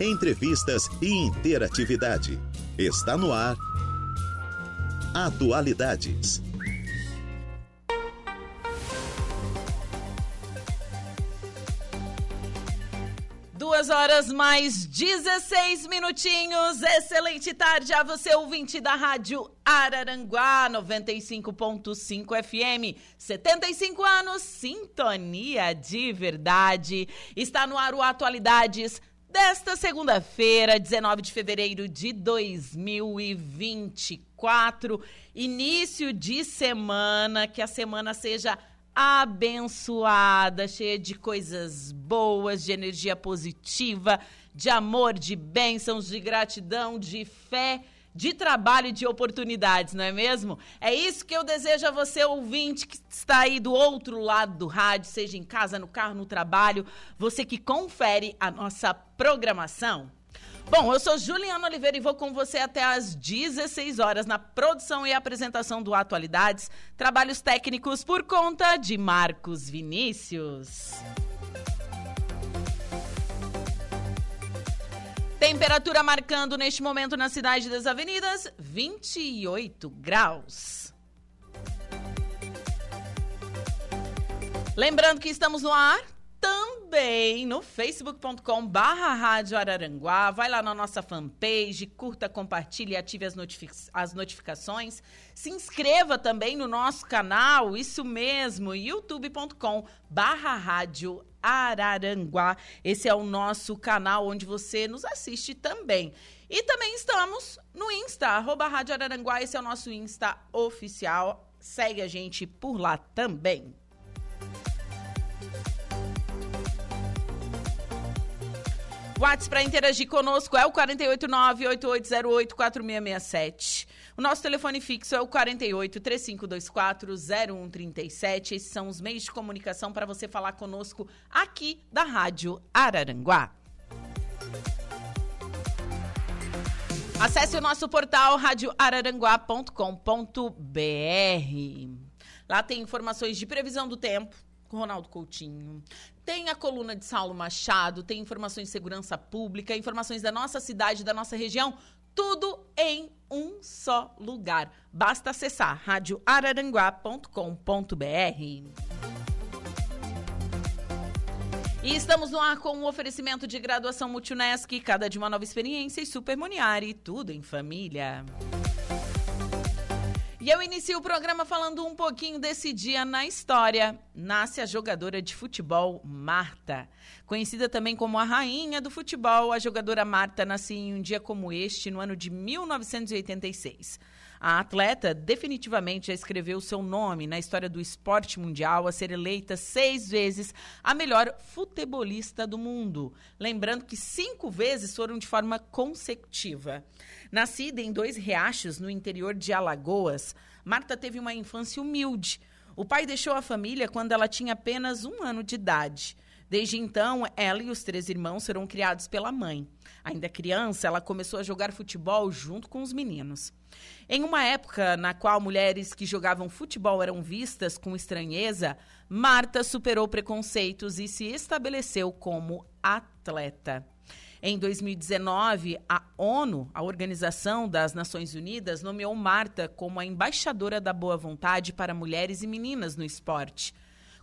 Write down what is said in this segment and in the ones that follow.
entrevistas e interatividade. Está no ar. Atualidades. Duas horas mais 16 minutinhos. Excelente tarde a você, ouvinte da Rádio Araranguá 95.5 FM. 75 anos, sintonia de verdade. Está no ar o Atualidades desta segunda-feira, 19 de fevereiro de 2024. Início de semana, que a semana seja abençoada, cheia de coisas boas, de energia positiva, de amor, de bênçãos, de gratidão, de fé, de trabalho e de oportunidades, não é mesmo? É isso que eu desejo a você, ouvinte, que está aí do outro lado do rádio, seja em casa, no carro, no trabalho, você que confere a nossa programação. Bom, eu sou Juliana Oliveira e vou com você até às 16 horas na produção e apresentação do Atualidades, trabalhos técnicos por conta de Marcos Vinícius. Temperatura marcando neste momento na cidade das avenidas 28 graus. Lembrando que estamos no ar também no facebook.com barra Rádio Araranguá. Vai lá na nossa fanpage, curta, compartilhe, ative as, notific as notificações. Se inscreva também no nosso canal, isso mesmo, youtube.com barra Rádio Araranguá. Esse é o nosso canal onde você nos assiste também. E também estamos no Insta, arroba Rádio Araranguá. Esse é o nosso Insta oficial. Segue a gente por lá também. WhatsApp para interagir conosco é o 489-8808-4667. O nosso telefone fixo é o 48-3524-0137. Esses são os meios de comunicação para você falar conosco aqui da Rádio Araranguá. Acesse o nosso portal radioararanguá.com.br. Lá tem informações de previsão do tempo com Ronaldo Coutinho. Tem a coluna de Saulo Machado, tem informações de segurança pública, informações da nossa cidade, da nossa região, tudo em um só lugar. Basta acessar radioararanguá.com.br. E estamos no ar com um oferecimento de graduação Multunesc, cada de uma nova experiência e Super Moniari, tudo em família. E eu inicio o programa falando um pouquinho desse dia na história. Nasce a jogadora de futebol Marta. Conhecida também como a rainha do futebol, a jogadora Marta nasceu em um dia como este, no ano de 1986. A atleta definitivamente já escreveu seu nome na história do esporte mundial a ser eleita seis vezes a melhor futebolista do mundo. Lembrando que cinco vezes foram de forma consecutiva. Nascida em Dois Riachos, no interior de Alagoas, Marta teve uma infância humilde. O pai deixou a família quando ela tinha apenas um ano de idade. Desde então, ela e os três irmãos foram criados pela mãe. Ainda criança, ela começou a jogar futebol junto com os meninos. Em uma época na qual mulheres que jogavam futebol eram vistas com estranheza, Marta superou preconceitos e se estabeleceu como atleta. Em 2019, a ONU, a Organização das Nações Unidas, nomeou Marta como a embaixadora da boa vontade para mulheres e meninas no esporte.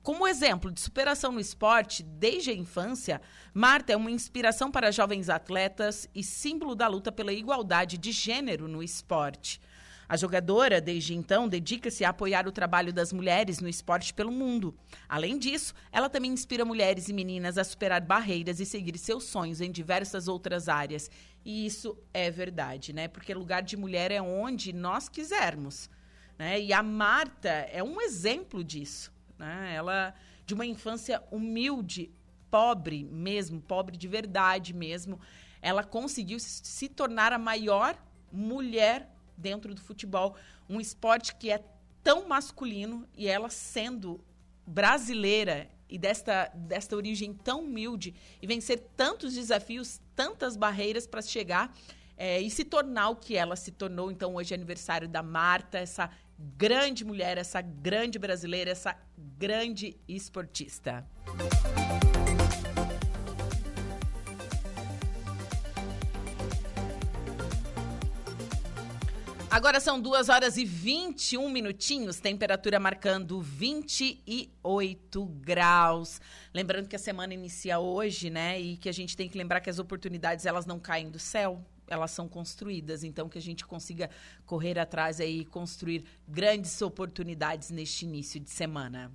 Como exemplo de superação no esporte desde a infância, Marta é uma inspiração para jovens atletas e símbolo da luta pela igualdade de gênero no esporte. A jogadora, desde então, dedica-se a apoiar o trabalho das mulheres no esporte pelo mundo. Além disso, ela também inspira mulheres e meninas a superar barreiras e seguir seus sonhos em diversas outras áreas. E isso é verdade, né? Porque lugar de mulher é onde nós quisermos. Né? E a Marta é um exemplo disso. Né? Ela, de uma infância humilde, pobre mesmo, pobre de verdade mesmo, ela conseguiu se tornar a maior mulher dentro do futebol, um esporte que é tão masculino e ela sendo brasileira e desta, desta origem tão humilde e vencer tantos desafios, tantas barreiras para chegar é, e se tornar o que ela se tornou. Então, hoje é aniversário da Marta, essa grande mulher, essa grande brasileira, essa grande esportista. Agora são 2 horas e 21 minutinhos, temperatura marcando 28 graus. Lembrando que a semana inicia hoje, né? E que a gente tem que lembrar que as oportunidades elas não caem do céu elas são construídas, então que a gente consiga correr atrás aí e construir grandes oportunidades neste início de semana.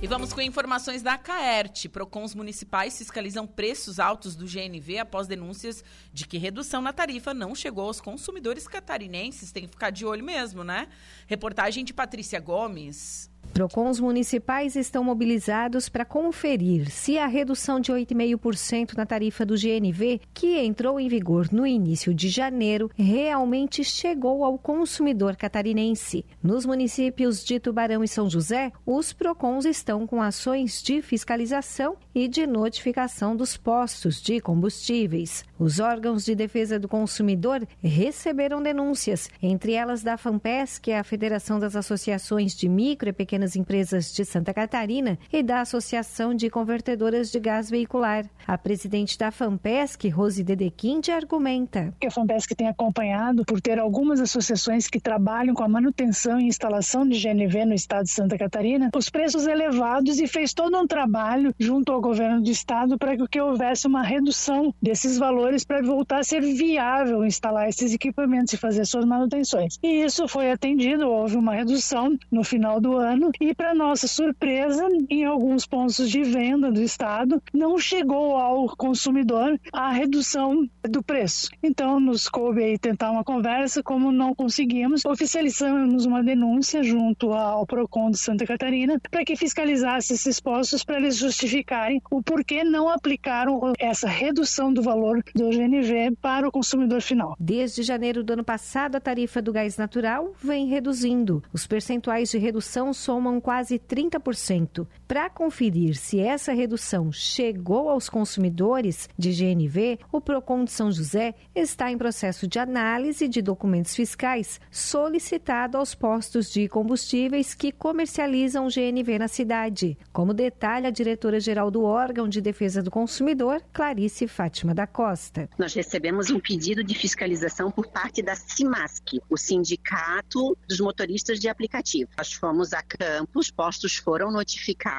E vamos com informações da CAERT. Procons municipais fiscalizam preços altos do GNV após denúncias de que redução na tarifa não chegou aos consumidores catarinenses. Tem que ficar de olho mesmo, né? Reportagem de Patrícia Gomes. Procons municipais estão mobilizados para conferir se a redução de 8,5% na tarifa do GNV, que entrou em vigor no início de janeiro, realmente chegou ao consumidor catarinense. Nos municípios de Tubarão e São José, os Procons estão com ações de fiscalização e de notificação dos postos de combustíveis. Os órgãos de defesa do consumidor receberam denúncias, entre elas da FAMPES, que é a Federação das Associações de Micro e Pequenas Empresas de Santa Catarina, e da Associação de Convertedoras de Gás Veicular. A presidente da FAMPESC, Rose Dedequinde, argumenta. A FAMPESC tem acompanhado por ter algumas associações que trabalham com a manutenção e instalação de GNV no estado de Santa Catarina, os preços elevados e fez todo um trabalho junto ao governo do estado para que houvesse uma redução desses valores para voltar a ser viável instalar esses equipamentos e fazer suas manutenções. E isso foi atendido, houve uma redução no final do ano e, para nossa surpresa, em alguns pontos de venda do estado, não chegou ao consumidor a redução do preço. Então, nos coube aí tentar uma conversa, como não conseguimos, oficializamos uma denúncia junto ao PROCON de Santa Catarina para que fiscalizasse esses postos para eles justificarem o porquê não aplicaram essa redução do valor do GNV para o consumidor final. Desde janeiro do ano passado, a tarifa do gás natural vem reduzindo. Os percentuais de redução somam quase 30%. Para conferir se essa redução chegou aos consumidores de GNV, o Procon de São José está em processo de análise de documentos fiscais solicitado aos postos de combustíveis que comercializam GNV na cidade, como detalha a diretora-geral do órgão de defesa do consumidor, Clarice Fátima da Costa. Nós recebemos um pedido de fiscalização por parte da CIMASC, o Sindicato dos Motoristas de Aplicativo. Nós fomos a campo, os postos foram notificados,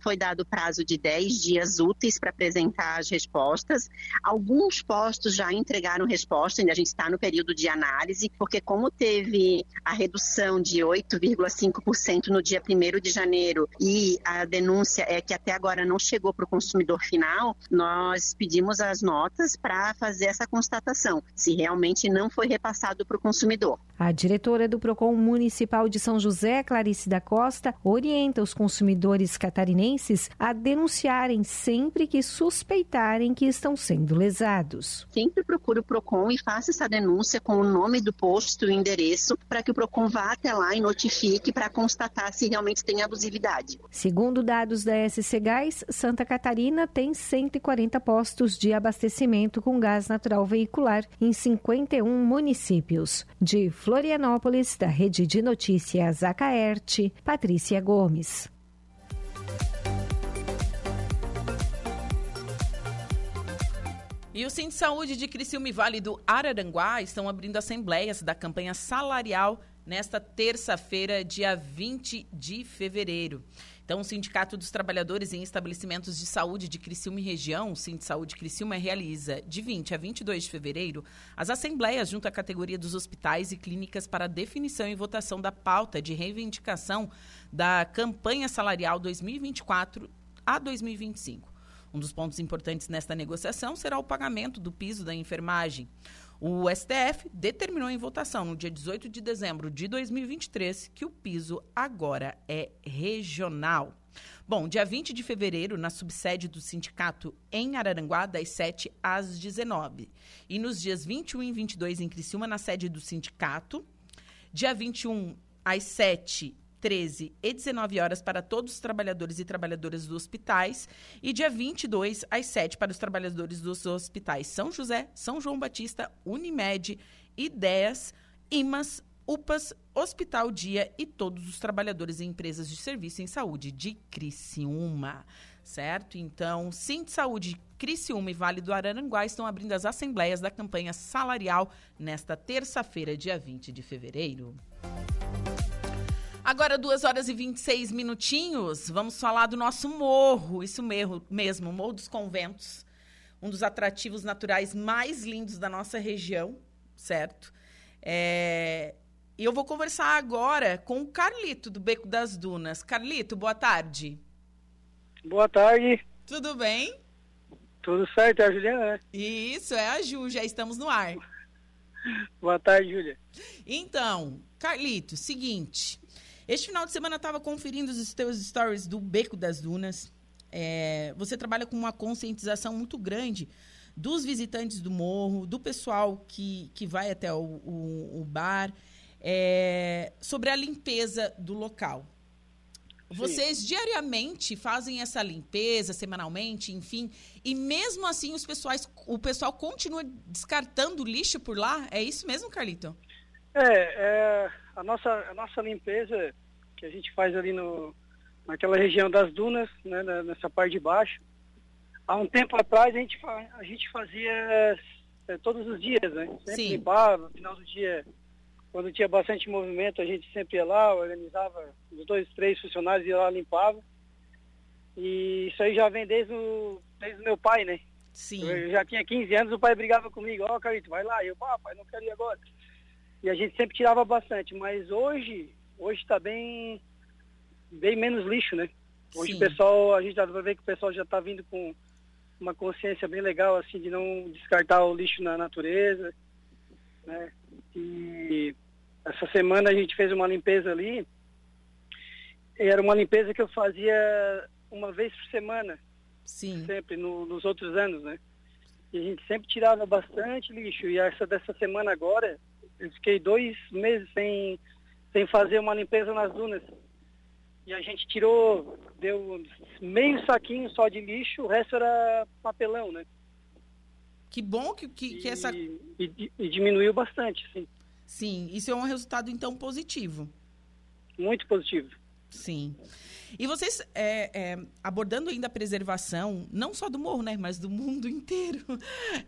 foi dado prazo de 10 dias úteis para apresentar as respostas. Alguns postos já entregaram resposta, ainda a gente está no período de análise, porque como teve a redução de 8,5% no dia 1 de janeiro e a denúncia é que até agora não chegou para o consumidor final, nós pedimos as notas para fazer essa constatação, se realmente não foi repassado para o consumidor. A diretora do PROCON Municipal de São José, Clarice da Costa, orienta os consumidores catarinenses a denunciarem sempre que suspeitarem que estão sendo lesados. Sempre procure o PROCON e faça essa denúncia com o nome do posto e o endereço para que o PROCON vá até lá e notifique para constatar se realmente tem abusividade. Segundo dados da SC Gás, Santa Catarina tem 140 postos de abastecimento com gás natural veicular em 51 municípios. De Florianópolis, da Rede de Notícias Acaerte, Patrícia Gomes. E o Centro de Saúde de Criciúma e Vale do Araranguá estão abrindo assembleias da campanha salarial nesta terça-feira, dia 20 de fevereiro. Então, o Sindicato dos Trabalhadores em Estabelecimentos de Saúde de Criciúma e Região, o Sindicato Saúde Criciúma, realiza de 20 a 22 de fevereiro as assembleias junto à categoria dos hospitais e clínicas para definição e votação da pauta de reivindicação da campanha salarial 2024 a 2025. Um dos pontos importantes nesta negociação será o pagamento do piso da enfermagem. O STF determinou em votação no dia 18 de dezembro de 2023 que o piso agora é regional. Bom, dia 20 de fevereiro, na subsede do sindicato em Araranguá, das 7 às 19. E nos dias 21 e 22 em Criciúma, na sede do sindicato. Dia 21 às 7 13 e 19 horas para todos os trabalhadores e trabalhadoras dos hospitais e dia 22 às 7 para os trabalhadores dos hospitais São José, São João Batista, Unimed, Ideias, IMAS, UPAS, Hospital Dia e todos os trabalhadores em empresas de serviço em saúde de Criciúma. certo? Então, Sim Saúde, Criciúma e Vale do Araranguá estão abrindo as assembleias da campanha salarial nesta terça-feira, dia 20 de fevereiro. Agora, 2 horas e 26 minutinhos, vamos falar do nosso morro, isso mesmo, Morro dos Conventos, um dos atrativos naturais mais lindos da nossa região, certo? É... E eu vou conversar agora com o Carlito, do Beco das Dunas. Carlito, boa tarde. Boa tarde. Tudo bem? Tudo certo, é a Juliana, né? Isso, é a Ju, já estamos no ar. Boa tarde, Júlia. Então, Carlito, seguinte. Este final de semana eu estava conferindo os teus stories do Beco das Dunas. É, você trabalha com uma conscientização muito grande dos visitantes do morro, do pessoal que, que vai até o, o, o bar, é, sobre a limpeza do local. Vocês Sim. diariamente fazem essa limpeza, semanalmente, enfim, e mesmo assim os pessoais, o pessoal continua descartando lixo por lá? É isso mesmo, Carlito? É, é a, nossa, a nossa limpeza que a gente faz ali no, naquela região das dunas, né, nessa parte de baixo. Há um tempo atrás a gente, a gente fazia é, todos os dias, né? Sempre Sim. limpava, no final do dia quando tinha bastante movimento, a gente sempre ia lá, organizava os dois, três funcionários, ia lá, limpava. E isso aí já vem desde o, desde o meu pai, né? Sim. Eu já tinha 15 anos, o pai brigava comigo, ó, oh, Carito, vai lá. Eu, ah, pai, não quero ir agora. E a gente sempre tirava bastante, mas hoje, hoje está bem, bem menos lixo, né? Hoje Sim. o pessoal, a gente já vai ver que o pessoal já está vindo com uma consciência bem legal, assim, de não descartar o lixo na natureza, né? E essa semana a gente fez uma limpeza ali. Era uma limpeza que eu fazia uma vez por semana. Sim. Sempre, no, nos outros anos, né? E a gente sempre tirava bastante lixo. E essa dessa semana agora, eu fiquei dois meses sem, sem fazer uma limpeza nas dunas. E a gente tirou, deu meio saquinho só de lixo, o resto era papelão, né? Que bom que, que, que essa. E, e, e diminuiu bastante, sim. Sim, isso é um resultado, então, positivo. Muito positivo. Sim. E vocês, é, é, abordando ainda a preservação, não só do morro, né, mas do mundo inteiro,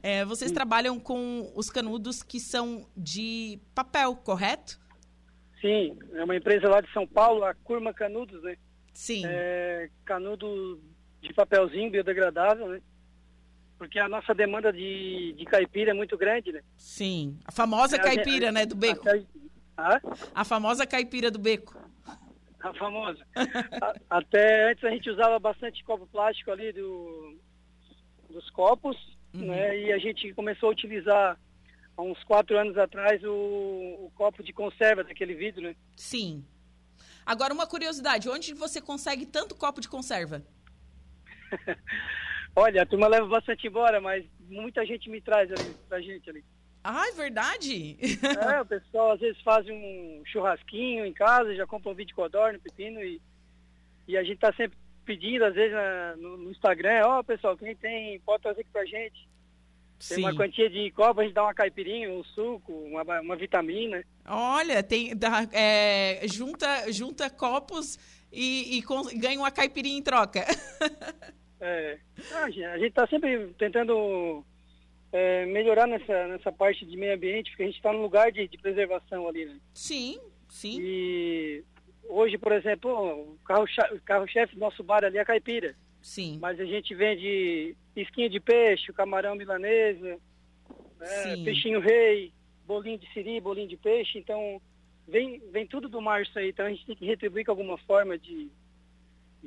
é, vocês Sim. trabalham com os canudos que são de papel, correto? Sim, é uma empresa lá de São Paulo, a Curma Canudos, né? Sim. É, canudo de papelzinho biodegradável, né? porque a nossa demanda de, de caipira é muito grande, né? Sim, a famosa é, caipira, a, né, do beco. A, a, famosa caipira do beco. A famosa. a, até antes a gente usava bastante copo plástico ali do, dos copos, uhum. né? E a gente começou a utilizar há uns quatro anos atrás o, o copo de conserva daquele vidro, né? Sim. Agora uma curiosidade, onde você consegue tanto copo de conserva? Olha, a turma leva bastante embora, mas muita gente me traz ali, pra gente ali. Ah, é verdade? é, o pessoal às vezes faz um churrasquinho em casa, já compra um vídeo codorna, pepino e, e a gente tá sempre pedindo, às vezes, na, no, no, Instagram, ó, oh, pessoal, quem tem, pode trazer aqui pra gente. Tem Sim. uma quantia de copo, a gente dá uma caipirinha, um suco, uma, uma vitamina. Olha, tem, dá, é, junta, junta copos e, e ganha uma caipirinha em troca. É, a gente está sempre tentando é, melhorar nessa, nessa parte de meio ambiente, porque a gente está num lugar de, de, preservação ali, né? Sim, sim. E hoje, por exemplo, o carro-chefe carro do nosso bar ali é a caipira. Sim. Mas a gente vende esquinha de peixe, camarão milanesa, né, peixinho rei, bolinho de siri, bolinho de peixe, então vem, vem tudo do mar isso aí, então a gente tem que retribuir com alguma forma de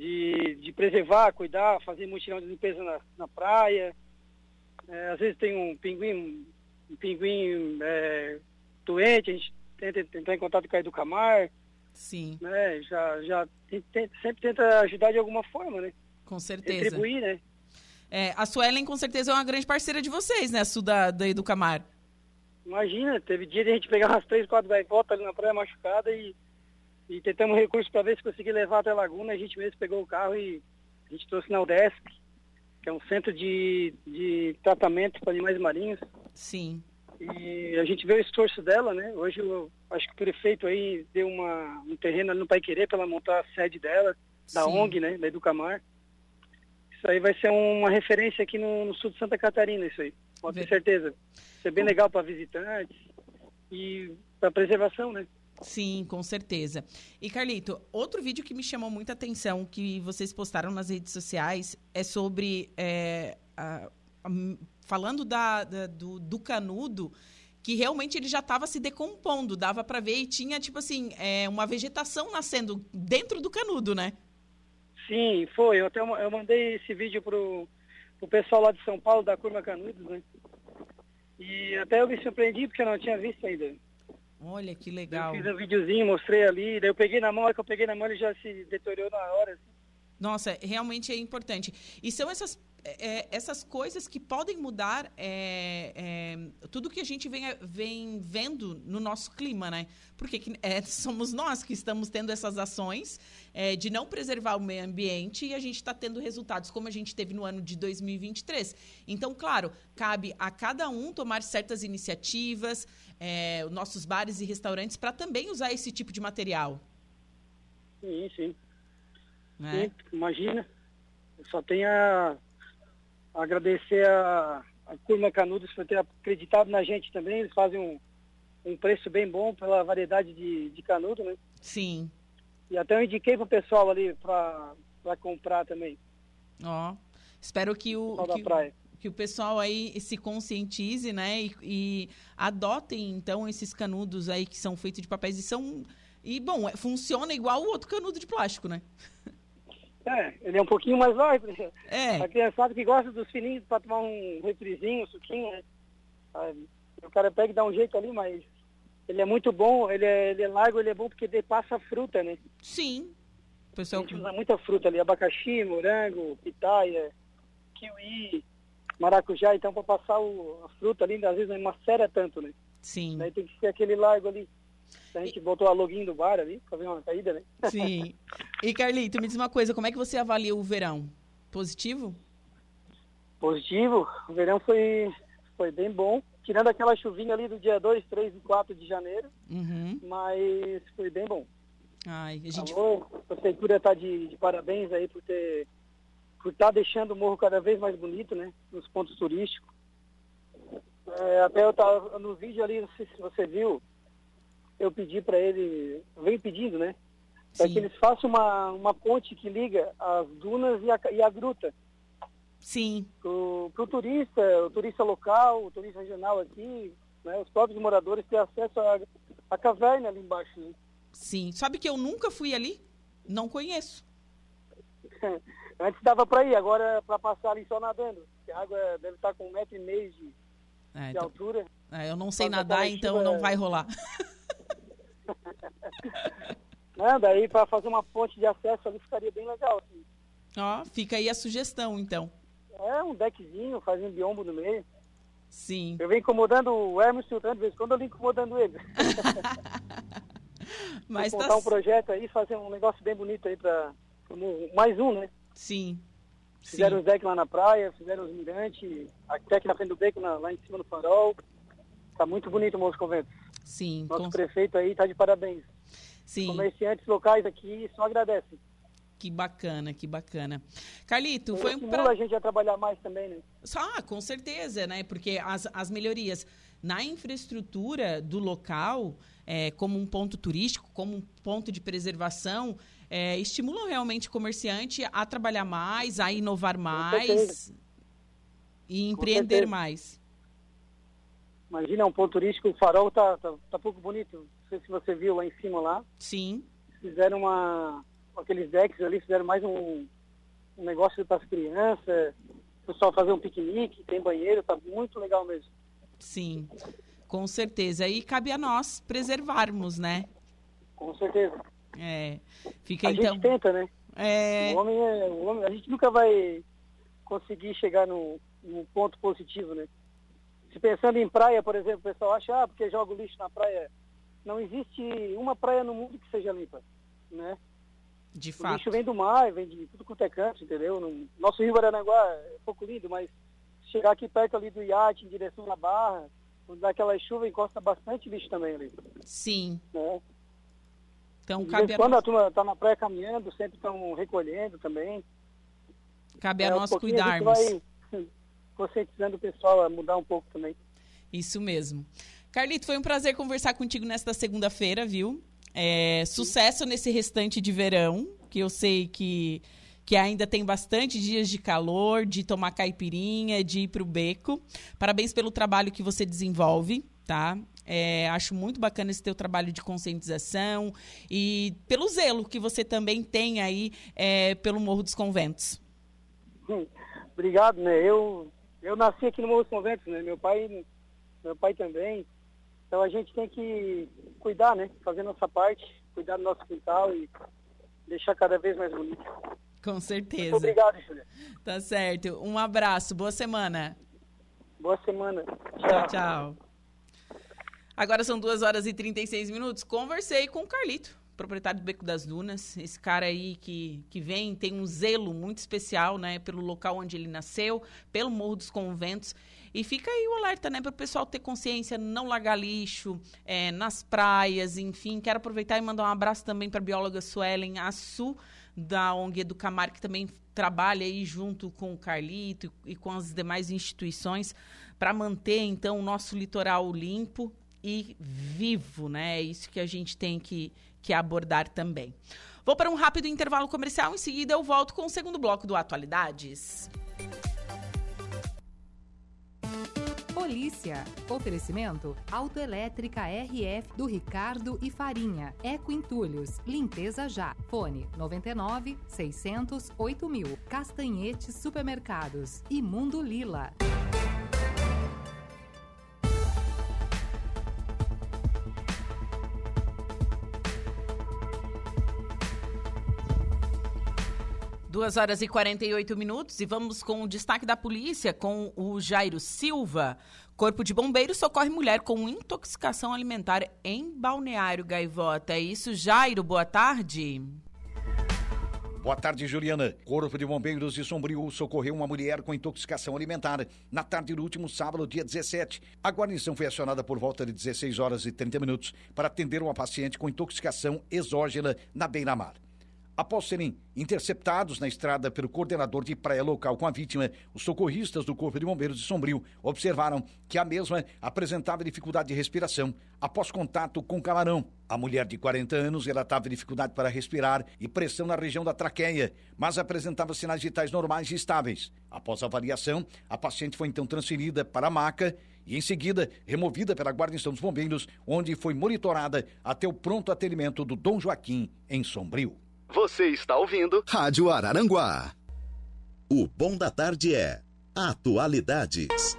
de, de preservar, cuidar, fazer mutirão de limpeza na, na praia. É, às vezes tem um pinguim, um pinguim é, doente, a gente tenta entrar em contato com a Educamar. Sim. Né? Já, já tem, sempre tenta ajudar de alguma forma, né? Com certeza. Retribuir, né? É, a Suelen com certeza é uma grande parceira de vocês, né? A Su da, da Educamar. Imagina, teve dia de a gente pegar umas três, quatro gaivotas ali na praia machucada e e tentamos recursos para ver se conseguia levar até a Laguna. A gente mesmo pegou o carro e a gente trouxe na UDESC, que é um centro de, de tratamento para animais marinhos. Sim. E a gente vê o esforço dela, né? Hoje eu acho que o prefeito aí deu uma, um terreno ali no Pai Querer para ela montar a sede dela, da Sim. ONG, né? Da Educamar. Isso aí vai ser uma referência aqui no, no sul de Santa Catarina, isso aí. Pode ter certeza. Vai ser bem legal para visitantes e para preservação, né? Sim, com certeza. E Carlito, outro vídeo que me chamou muita atenção que vocês postaram nas redes sociais é sobre é, a, a, falando da, da do, do, canudo que realmente ele já estava se decompondo, dava para ver e tinha tipo assim é, uma vegetação nascendo dentro do canudo, né? Sim, foi. Eu até eu mandei esse vídeo pro, pro pessoal lá de São Paulo da Curva Canudos, né? E até eu me surpreendi porque eu não tinha visto ainda. Olha que legal. Eu fiz um videozinho, mostrei ali, daí eu peguei na mão, a que eu peguei na mão ele já se deteriorou na hora. Assim. Nossa, realmente é importante. E são essas é, é, essas coisas que podem mudar é, é, tudo que a gente vem, vem vendo no nosso clima, né? Porque é, somos nós que estamos tendo essas ações é, de não preservar o meio ambiente e a gente está tendo resultados como a gente teve no ano de 2023. Então, claro, cabe a cada um tomar certas iniciativas, nossos bares e restaurantes, para também usar esse tipo de material. Sim, sim. Sim, imagina. Só tem a agradecer a, a Curma Canudos por ter acreditado na gente também. Eles fazem um, um preço bem bom pela variedade de, de canudo, né? Sim. E até eu indiquei pro pessoal ali para comprar também. Ó, espero que o, que, que, o pessoal aí se conscientize, né? E, e, adotem, então, esses canudos aí que são feitos de papéis e são... E, bom, é, funciona igual o outro canudo de plástico, né? É, ele é um pouquinho mais largo. Né? É. A criançada que gosta dos fininhos para tomar um refrizinho, um suquinho, né? O cara pega e dá um jeito ali, mas ele é muito bom, ele é, ele é largo, ele é bom porque ele passa fruta, né? Sim. O pessoal... A gente usa muita fruta ali, abacaxi, morango, pitaia, kiwi, maracujá, então para passar o, a fruta ali, às vezes não macera tanto, né? Sim. Daí tem que ser aquele largo ali. A gente botou a login do bar ali, pra ver uma caída, né? Sim. E Carlito, me diz uma coisa, como é que você avalia o verão? Positivo? Positivo. O verão foi, foi bem bom. Tirando aquela chuvinha ali do dia 2, 3 e 4 de janeiro. Uhum. Mas foi bem bom. Ai, a gente... Alô, a prefeitura está de, de, parabéns aí por ter por estar tá deixando o morro cada vez mais bonito, né? Nos pontos turísticos. É, até eu tava no vídeo ali, não sei se você viu, eu pedi para ele, venho pedindo, né? Para que eles façam uma, uma ponte que liga as dunas e a, e a gruta. Sim. Para o turista, o turista local, o turista regional aqui, né? Os próprios moradores ter acesso à, à caverna ali embaixo. Né? Sim. Sabe que eu nunca fui ali? Não conheço. Antes dava para ir, agora para passar ali só nadando. A água deve estar com um metro e meio de, é, de então, altura. É, eu não sei nadar, então não vai rolar. né? Daí para fazer uma ponte de acesso ali ficaria bem legal. Assim. Ó, fica aí a sugestão, então. É, um deckzinho, fazer um biombo no meio. Sim. Eu venho incomodando o Hermes Sultan, de vez em quando eu venho incomodando ele. Mas Vou montar tá... um projeto aí, fazer um negócio bem bonito aí para mais um, né? Sim. Fizeram Sim. os decks lá na praia, fizeram os mirantes, aqui na frente do beco, na, lá em cima no farol. Tá muito bonito o Moço Convento. Sim. Nosso com... prefeito aí está de parabéns. Sim. Comerciantes locais aqui só agradecem. Que bacana, que bacana. Carlito, foi um pra... a gente a trabalhar mais também, né? Ah, com certeza, né? Porque as, as melhorias na infraestrutura do local, é, como um ponto turístico, como um ponto de preservação, é, estimulam realmente o comerciante a trabalhar mais, a inovar mais e empreender mais. Imagina, um ponto turístico, o farol tá, tá, tá pouco bonito. Não sei se você viu lá em cima lá. Sim. Fizeram uma. aqueles decks ali, fizeram mais um, um negócio para as crianças. O pessoal fazer um piquenique, tem banheiro, tá muito legal mesmo. Sim, com certeza. E cabe a nós preservarmos, né? Com certeza. É. Fica a então. gente tenta, né? É... O homem é. O homem, a gente nunca vai conseguir chegar no ponto positivo, né? Se pensando em praia, por exemplo, o pessoal acha, ah, porque joga o lixo na praia. Não existe uma praia no mundo que seja limpa, né? De o fato. O lixo vem do mar, vem de tudo quanto é canto, entendeu? No, nosso rio Aranaguá é um pouco lindo, mas chegar aqui perto ali do iate, em direção à barra, quando dá aquela chuva, encosta bastante lixo também ali. Sim. Né? Então, cabe quando a turma está na praia caminhando, sempre estão recolhendo também. Cabe a é, nós cuidarmos. A vai conscientizando o pessoal a mudar um pouco também. Isso mesmo. Carlito, foi um prazer conversar contigo nesta segunda-feira, viu? É, sucesso nesse restante de verão, que eu sei que, que ainda tem bastante dias de calor, de tomar caipirinha, de ir para o beco. Parabéns pelo trabalho que você desenvolve, tá? É, acho muito bacana esse teu trabalho de conscientização e pelo zelo que você também tem aí é, pelo Morro dos Conventos. Obrigado, né? Eu, eu nasci aqui no Morro dos Conventos, né? Meu pai, meu pai também. Então a gente tem que cuidar, né? Fazer nossa parte, cuidar do nosso quintal e deixar cada vez mais bonito. Com certeza. Muito obrigado, Julia. Tá certo. Um abraço. Boa semana. Boa semana. Tchau, tchau. Agora são 2 horas e 36 minutos. Conversei com o Carlito, proprietário do Beco das Dunas. Esse cara aí que, que vem, tem um zelo muito especial, né? Pelo local onde ele nasceu, pelo Morro dos Conventos. E fica aí o alerta, né? Para o pessoal ter consciência, não largar lixo é, nas praias, enfim. Quero aproveitar e mandar um abraço também para a bióloga Suelen Assu, da ONG Educamar, que também trabalha aí junto com o Carlito e, com as demais instituições para manter, então, o nosso litoral limpo e vivo, né? É isso que a gente tem que, que abordar também. Vou para um rápido intervalo comercial, em seguida eu volto com o segundo bloco do Atualidades. Polícia. Oferecimento Autoelétrica RF do Ricardo e Farinha. Eco Entulhos. Limpeza já. Fone 99 600 8000. Castanhetes Supermercados. E Mundo Lila. Duas horas e 48 minutos e vamos com o destaque da polícia com o Jairo Silva. Corpo de Bombeiros socorre mulher com intoxicação alimentar em Balneário Gaivota. É isso, Jairo. Boa tarde. Boa tarde, Juliana. Corpo de Bombeiros de Sombrio socorreu uma mulher com intoxicação alimentar na tarde do último sábado, dia 17. A guarnição foi acionada por volta de 16 horas e 30 minutos para atender uma paciente com intoxicação exógena na beira-mar. Após serem interceptados na estrada pelo coordenador de praia local com a vítima, os socorristas do Corpo de Bombeiros de Sombrio observaram que a mesma apresentava dificuldade de respiração após contato com o camarão. A mulher de 40 anos relatava dificuldade para respirar e pressão na região da traqueia, mas apresentava sinais vitais normais e estáveis. Após a avaliação, a paciente foi então transferida para a maca e, em seguida, removida pela guarnição dos bombeiros, onde foi monitorada até o pronto atendimento do Dom Joaquim, em Sombrio. Você está ouvindo Rádio Araranguá. O bom da tarde é Atualidades.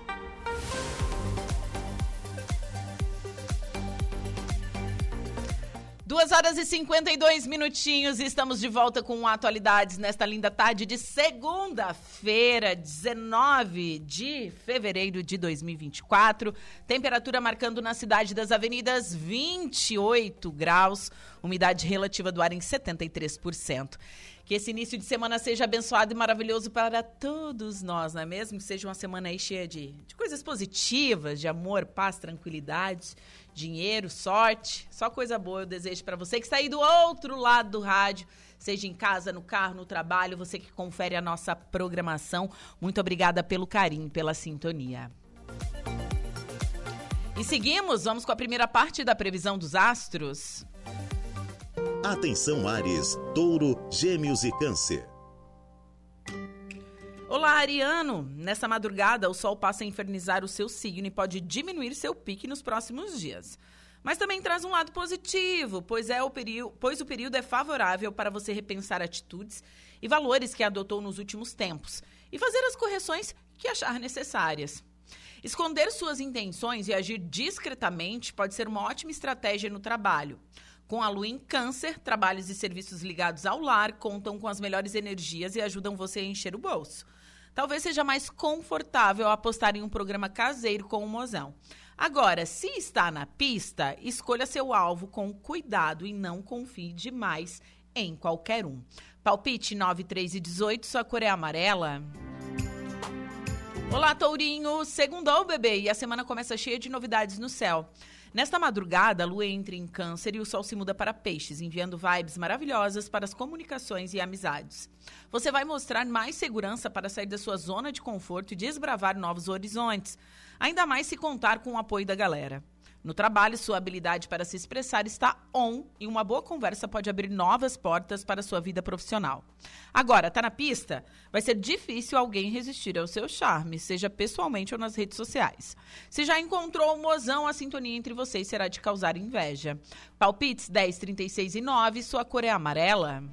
Duas horas e 52 minutinhos e estamos de volta com atualidades nesta linda tarde de segunda-feira, 19 de fevereiro de 2024. Temperatura marcando na cidade das avenidas 28 graus, umidade relativa do ar em 73%. Que esse início de semana seja abençoado e maravilhoso para todos nós, não é mesmo? Que seja uma semana aí cheia de, de coisas positivas, de amor, paz, tranquilidade dinheiro, sorte, só coisa boa eu desejo para você que está aí do outro lado do rádio, seja em casa, no carro, no trabalho, você que confere a nossa programação. Muito obrigada pelo carinho, pela sintonia. E seguimos, vamos com a primeira parte da previsão dos astros. Atenção Ares, Touro, Gêmeos e Câncer. Ariano! Nessa madrugada, o Sol passa a infernizar o seu signo e pode diminuir seu pique nos próximos dias. Mas também traz um lado positivo, pois, é o período, pois o período é favorável para você repensar atitudes e valores que adotou nos últimos tempos e fazer as correções que achar necessárias. Esconder suas intenções e agir discretamente pode ser uma ótima estratégia no trabalho. Com a lua em câncer, trabalhos e serviços ligados ao lar contam com as melhores energias e ajudam você a encher o bolso talvez seja mais confortável apostar em um programa caseiro com o mozão. Agora, se está na pista, escolha seu alvo com cuidado e não confie demais em qualquer um. Palpite 9, 3 e 18, sua cor é amarela. Olá, Tourinho! Segundou, bebê, e a semana começa cheia de novidades no céu. Nesta madrugada, a lua entra em câncer e o sol se muda para peixes, enviando vibes maravilhosas para as comunicações e amizades. Você vai mostrar mais segurança para sair da sua zona de conforto e desbravar novos horizontes, ainda mais se contar com o apoio da galera. No trabalho, sua habilidade para se expressar está on e uma boa conversa pode abrir novas portas para sua vida profissional. Agora, tá na pista? Vai ser difícil alguém resistir ao seu charme, seja pessoalmente ou nas redes sociais. Se já encontrou o mozão, a sintonia entre vocês será de causar inveja. Palpites 10, 36 e 9, sua cor é amarela.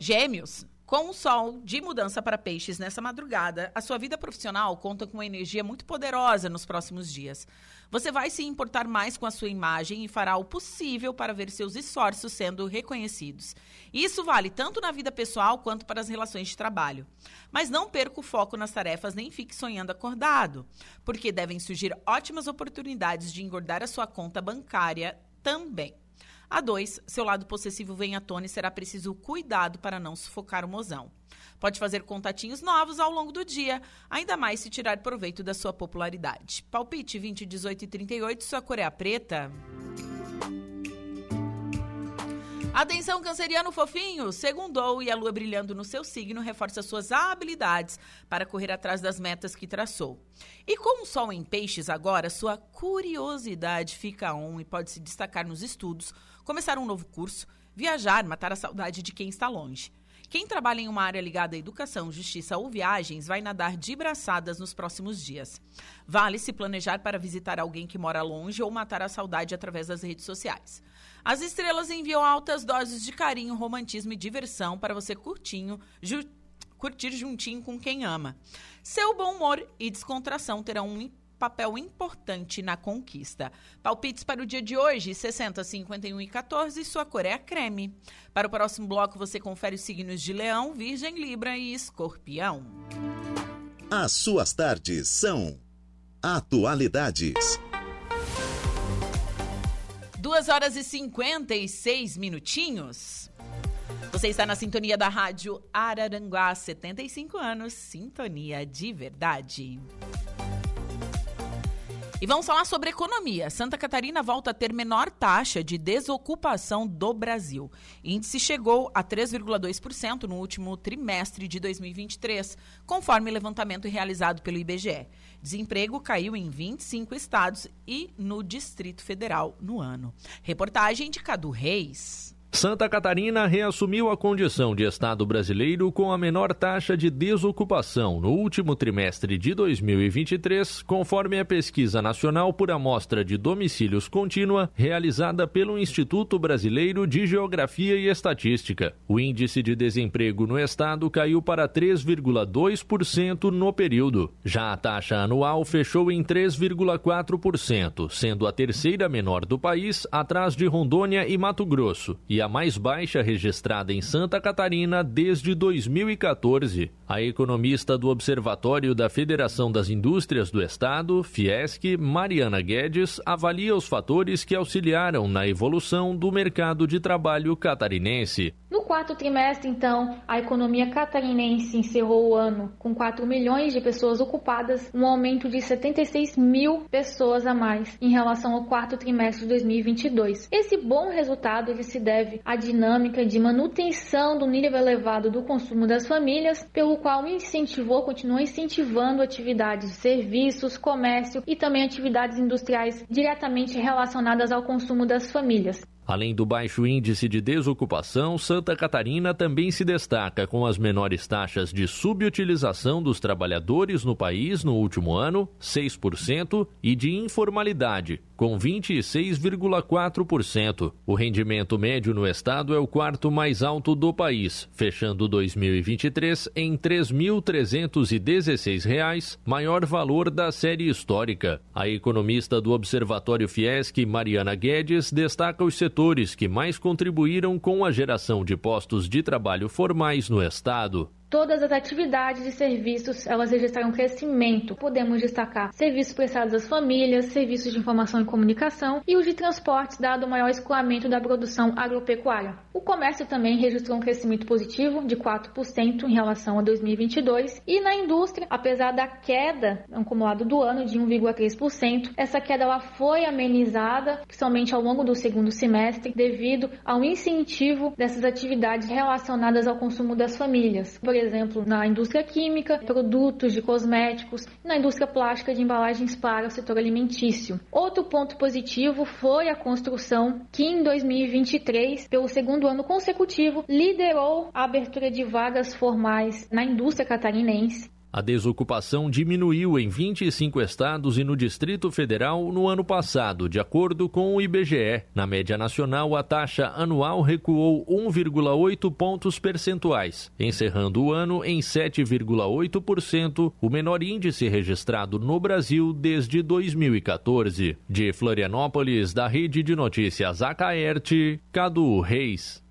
Gêmeos. Com o sol de mudança para peixes nessa madrugada, a sua vida profissional conta com uma energia muito poderosa nos próximos dias. Você vai se importar mais com a sua imagem e fará o possível para ver seus esforços sendo reconhecidos. Isso vale tanto na vida pessoal quanto para as relações de trabalho. Mas não perca o foco nas tarefas nem fique sonhando acordado, porque devem surgir ótimas oportunidades de engordar a sua conta bancária também. A dois, seu lado possessivo vem à tona e será preciso cuidado para não sufocar o mozão. Pode fazer contatinhos novos ao longo do dia, ainda mais se tirar proveito da sua popularidade. Palpite 20, 18 e 38, sua cor é a preta. Atenção, canceriano fofinho! Segundou e a lua brilhando no seu signo reforça suas habilidades para correr atrás das metas que traçou. E com o sol em peixes agora, sua curiosidade fica on e pode se destacar nos estudos, começar um novo curso, viajar, matar a saudade de quem está longe. Quem trabalha em uma área ligada à educação, justiça ou viagens vai nadar de braçadas nos próximos dias. Vale se planejar para visitar alguém que mora longe ou matar a saudade através das redes sociais. As estrelas enviam altas doses de carinho, romantismo e diversão para você curtinho, ju curtir juntinho com quem ama. Seu bom humor e descontração terão um papel importante na conquista. Palpites para o dia de hoje: 60, 51 e 14. Sua cor é a creme. Para o próximo bloco, você confere os signos de Leão, Virgem, Libra e Escorpião. As suas tardes são Atualidades. 2 horas e 56 minutinhos. Você está na sintonia da Rádio Araranguá, 75 anos, sintonia de verdade. E vamos falar sobre economia. Santa Catarina volta a ter menor taxa de desocupação do Brasil. Índice chegou a 3,2% no último trimestre de 2023, conforme levantamento realizado pelo IBGE. Desemprego caiu em 25 estados e no Distrito Federal no ano. Reportagem de Cadu Reis. Santa Catarina reassumiu a condição de Estado brasileiro com a menor taxa de desocupação no último trimestre de 2023, conforme a pesquisa nacional por amostra de domicílios contínua realizada pelo Instituto Brasileiro de Geografia e Estatística. O índice de desemprego no estado caiu para 3,2% no período. Já a taxa anual fechou em 3,4%, sendo a terceira menor do país, atrás de Rondônia e Mato Grosso, e a a mais baixa registrada em Santa Catarina desde 2014. A economista do Observatório da Federação das Indústrias do Estado, Fiesc, Mariana Guedes, avalia os fatores que auxiliaram na evolução do mercado de trabalho catarinense. No quarto trimestre, então, a economia catarinense encerrou o ano com 4 milhões de pessoas ocupadas, um aumento de 76 mil pessoas a mais em relação ao quarto trimestre de 2022. Esse bom resultado ele se deve à dinâmica de manutenção do nível elevado do consumo das famílias, pelo qual incentivou, continua incentivando atividades de serviços, comércio e também atividades industriais diretamente relacionadas ao consumo das famílias. Além do baixo índice de desocupação, Santa Catarina também se destaca com as menores taxas de subutilização dos trabalhadores no país no último ano, 6%, e de informalidade, com 26,4%. O rendimento médio no estado é o quarto mais alto do país, fechando 2023 em R$ 3.316, maior valor da série histórica. A economista do Observatório Fiesc, Mariana Guedes, destaca os setores que mais contribuíram com a geração de postos de trabalho formais no estado. Todas as atividades e serviços, elas registraram crescimento. Podemos destacar serviços prestados às famílias, serviços de informação e comunicação e os de transportes, dado o maior escoamento da produção agropecuária. O comércio também registrou um crescimento positivo de 4% em relação a 2022 e na indústria, apesar da queda acumulada do ano de 1,3%, essa queda ela foi amenizada, principalmente ao longo do segundo semestre, devido ao incentivo dessas atividades relacionadas ao consumo das famílias. Por exemplo, na indústria química, produtos de cosméticos, na indústria plástica de embalagens para o setor alimentício. Outro ponto positivo foi a construção, que em 2023, pelo segundo ano consecutivo, liderou a abertura de vagas formais na indústria catarinense a desocupação diminuiu em 25 estados e no Distrito Federal no ano passado, de acordo com o IBGE. Na média nacional, a taxa anual recuou 1,8 pontos percentuais, encerrando o ano em 7,8%, o menor índice registrado no Brasil desde 2014. De Florianópolis, da Rede de Notícias Acaerte, Cadu Reis.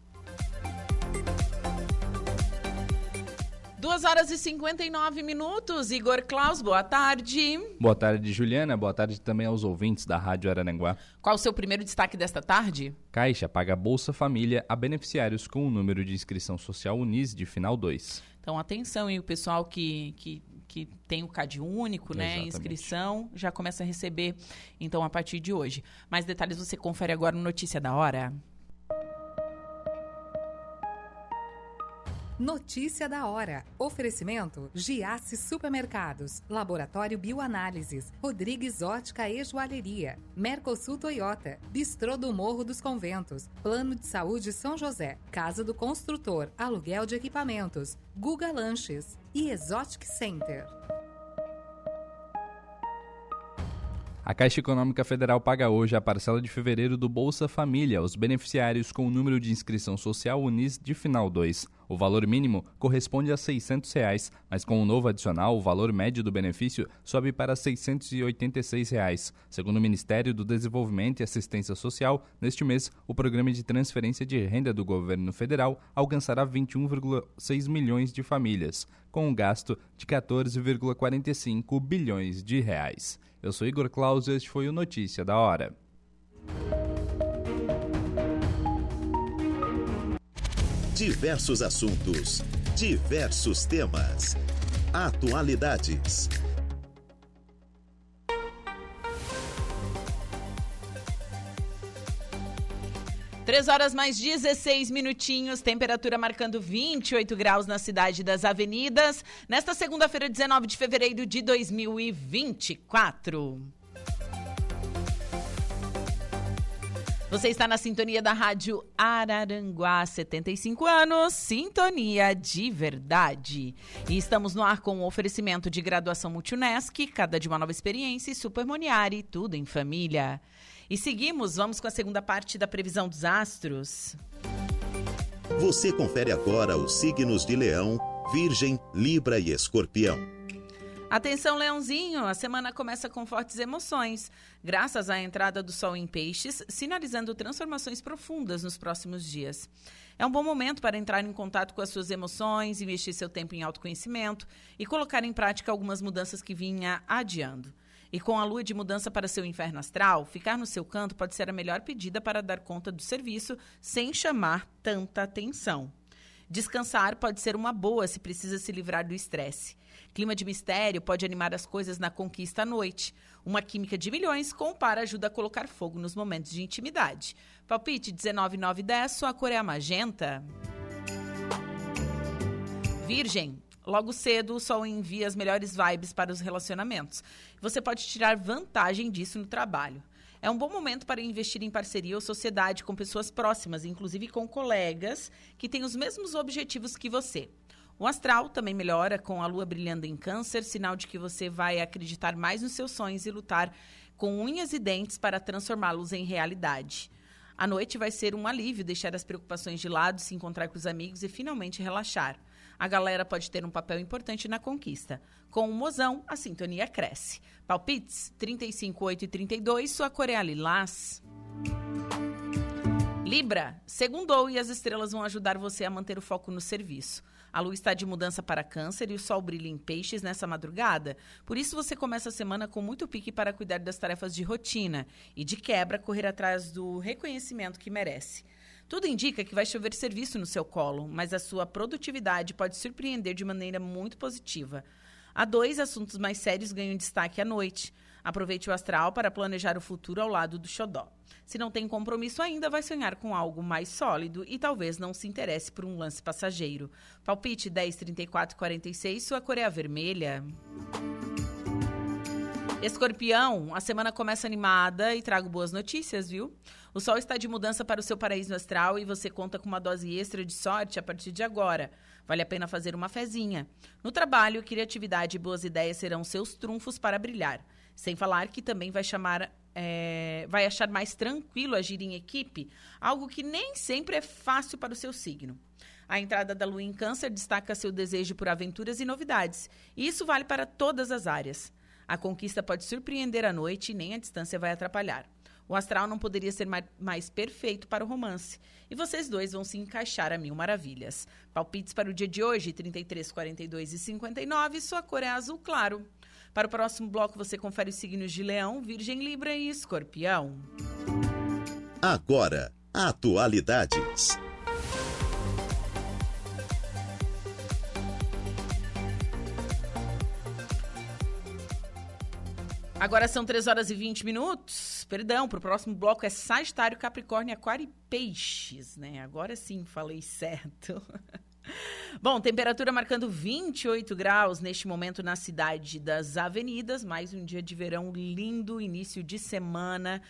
2 horas e 59 minutos. Igor Klaus, boa tarde. Boa tarde, Juliana. Boa tarde também aos ouvintes da Rádio Araranguá. Qual o seu primeiro destaque desta tarde? Caixa paga Bolsa Família a beneficiários com o número de inscrição social Unis de final 2. Então, atenção, e o pessoal que, que, que tem o CAD único, né? Exatamente. Inscrição, já começa a receber, então, a partir de hoje. Mais detalhes você confere agora no Notícia da Hora. Notícia da hora. Oferecimento: Giasse Supermercados, Laboratório Bioanálises, Rodrigues Ótica e Joalheria, Mercosul Toyota, Bistrô do Morro dos Conventos, Plano de Saúde São José, Casa do Construtor, Aluguel de Equipamentos, Guga Lanches e Exotic Center. A Caixa Econômica Federal paga hoje a parcela de fevereiro do Bolsa Família. Aos beneficiários com o número de inscrição social Unis de final 2. O valor mínimo corresponde a 600 reais, mas com o novo adicional, o valor médio do benefício sobe para 686 reais. Segundo o Ministério do Desenvolvimento e Assistência Social, neste mês, o programa de transferência de renda do governo federal alcançará 21,6 milhões de famílias, com um gasto de 14,45 bilhões de reais. Eu sou Igor Claus e este foi o Notícia da Hora. Diversos assuntos, diversos temas. Atualidades. Três horas mais 16 minutinhos, temperatura marcando 28 graus na cidade das avenidas, nesta segunda-feira, 19 de fevereiro de 2024. Você está na sintonia da Rádio Araranguá, 75 anos, sintonia de verdade. E estamos no ar com o oferecimento de graduação Multunesc, cada de uma nova experiência e Supermoniari, tudo em família. E seguimos, vamos com a segunda parte da previsão dos astros. Você confere agora os signos de Leão, Virgem, Libra e Escorpião. Atenção, Leãozinho! A semana começa com fortes emoções, graças à entrada do Sol em Peixes, sinalizando transformações profundas nos próximos dias. É um bom momento para entrar em contato com as suas emoções, investir seu tempo em autoconhecimento e colocar em prática algumas mudanças que vinha adiando. E com a lua de mudança para seu inferno astral, ficar no seu canto pode ser a melhor pedida para dar conta do serviço sem chamar tanta atenção. Descansar pode ser uma boa se precisa se livrar do estresse. Clima de mistério pode animar as coisas na conquista à noite. Uma química de milhões com ajuda a colocar fogo nos momentos de intimidade. Palpite 19910, sua cor é a magenta. Virgem, Logo cedo, o Sol envia as melhores vibes para os relacionamentos. Você pode tirar vantagem disso no trabalho. É um bom momento para investir em parceria ou sociedade com pessoas próximas, inclusive com colegas que têm os mesmos objetivos que você. O astral também melhora com a lua brilhando em câncer, sinal de que você vai acreditar mais nos seus sonhos e lutar com unhas e dentes para transformá-los em realidade. A noite vai ser um alívio deixar as preocupações de lado, se encontrar com os amigos e finalmente relaxar a galera pode ter um papel importante na conquista. Com o mozão, a sintonia cresce. Palpites 35, 8 e 32, sua Coreia Lilás. Libra, segundou e as estrelas vão ajudar você a manter o foco no serviço. A lua está de mudança para câncer e o sol brilha em peixes nessa madrugada. Por isso você começa a semana com muito pique para cuidar das tarefas de rotina e de quebra correr atrás do reconhecimento que merece. Tudo indica que vai chover serviço no seu colo, mas a sua produtividade pode surpreender de maneira muito positiva. Há dois assuntos mais sérios ganham destaque à noite. Aproveite o astral para planejar o futuro ao lado do xodó. Se não tem compromisso ainda, vai sonhar com algo mais sólido e talvez não se interesse por um lance passageiro. Palpite 10, 34, 46, sua cor é a vermelha. Escorpião, a semana começa animada e trago boas notícias, viu? O sol está de mudança para o seu paraíso astral e você conta com uma dose extra de sorte a partir de agora. Vale a pena fazer uma fezinha. No trabalho, criatividade e boas ideias serão seus trunfos para brilhar. Sem falar que também vai chamar é, vai achar mais tranquilo agir em equipe, algo que nem sempre é fácil para o seu signo. A entrada da lua em Câncer destaca seu desejo por aventuras e novidades, e isso vale para todas as áreas. A conquista pode surpreender à noite e nem a distância vai atrapalhar. O astral não poderia ser mais perfeito para o romance. E vocês dois vão se encaixar a mil maravilhas. Palpites para o dia de hoje, 33, 42 e 59. Sua cor é azul claro. Para o próximo bloco, você confere os signos de Leão, Virgem, Libra e Escorpião. Agora, atualidades. Agora são 3 horas e 20 minutos. Perdão, para o próximo bloco é Sagitário, Capricórnio, Aquário e Peixes, né? Agora sim falei certo. Bom, temperatura marcando 28 graus neste momento na cidade das avenidas. Mais um dia de verão lindo, início de semana.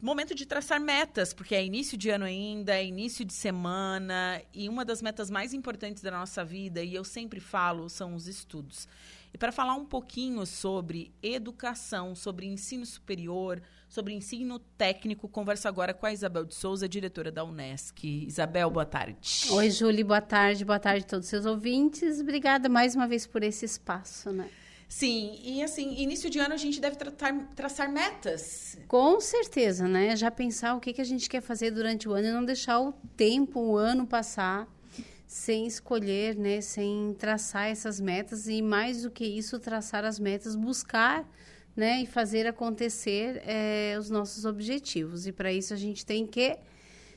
Momento de traçar metas, porque é início de ano ainda, é início de semana. E uma das metas mais importantes da nossa vida, e eu sempre falo, são os estudos. E para falar um pouquinho sobre educação, sobre ensino superior, sobre ensino técnico, converso agora com a Isabel de Souza, diretora da Unesc. Isabel, boa tarde. Oi, Júlia, boa tarde. Boa tarde a todos os seus ouvintes. Obrigada mais uma vez por esse espaço, né? Sim, e assim, início de ano a gente deve tratar, traçar metas. Com certeza, né? Já pensar o que, que a gente quer fazer durante o ano e não deixar o tempo, o ano passar sem escolher, né, sem traçar essas metas e mais do que isso, traçar as metas, buscar, né, e fazer acontecer é, os nossos objetivos. E para isso a gente tem que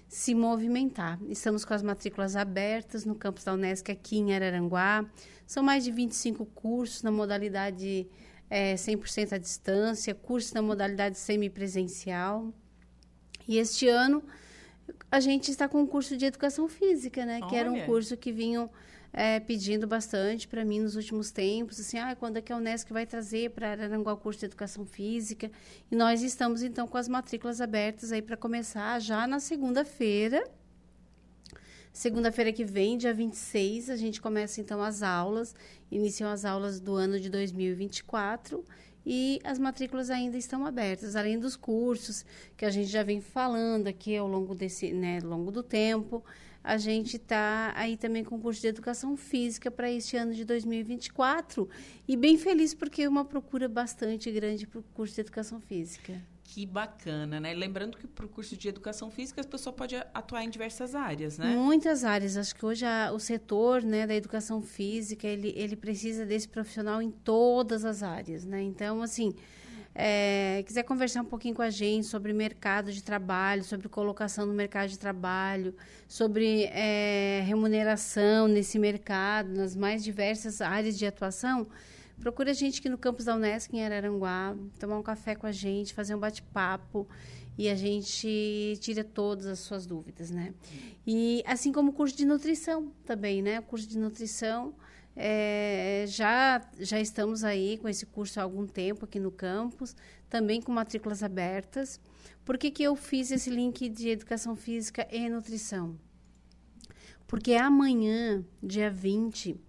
se movimentar. Estamos com as matrículas abertas no campus da Unesc aqui em Araranguá. São mais de 25 cursos na modalidade é, 100% à distância, cursos na modalidade semipresencial. E este ano a gente está com um curso de educação física, né? Olha. Que era um curso que vinham é, pedindo bastante para mim nos últimos tempos, assim, ah, quando é que a Unesco vai trazer para Araranguá o curso de educação física? E nós estamos então com as matrículas abertas aí para começar já na segunda-feira. Segunda-feira que vem, dia 26, a gente começa então as aulas, iniciam as aulas do ano de 2024 e as matrículas ainda estão abertas, além dos cursos que a gente já vem falando aqui ao longo desse, né, longo do tempo. A gente está aí também com o curso de educação física para este ano de 2024 e bem feliz porque é uma procura bastante grande para o curso de educação física. Que bacana, né? Lembrando que para o curso de educação física a pessoa pode atuar em diversas áreas, né? Muitas áreas. Acho que hoje a, o setor né, da educação física ele, ele precisa desse profissional em todas as áreas, né? Então, assim, é, quiser conversar um pouquinho com a gente sobre mercado de trabalho, sobre colocação no mercado de trabalho, sobre é, remuneração nesse mercado, nas mais diversas áreas de atuação Procure a gente aqui no campus da Unesc, em Araranguá, tomar um café com a gente, fazer um bate-papo e a gente tira todas as suas dúvidas, né? E assim como o curso de nutrição também, né? O curso de nutrição, é, já, já estamos aí com esse curso há algum tempo aqui no campus, também com matrículas abertas. Por que, que eu fiz esse link de educação física e nutrição? Porque amanhã, dia 20,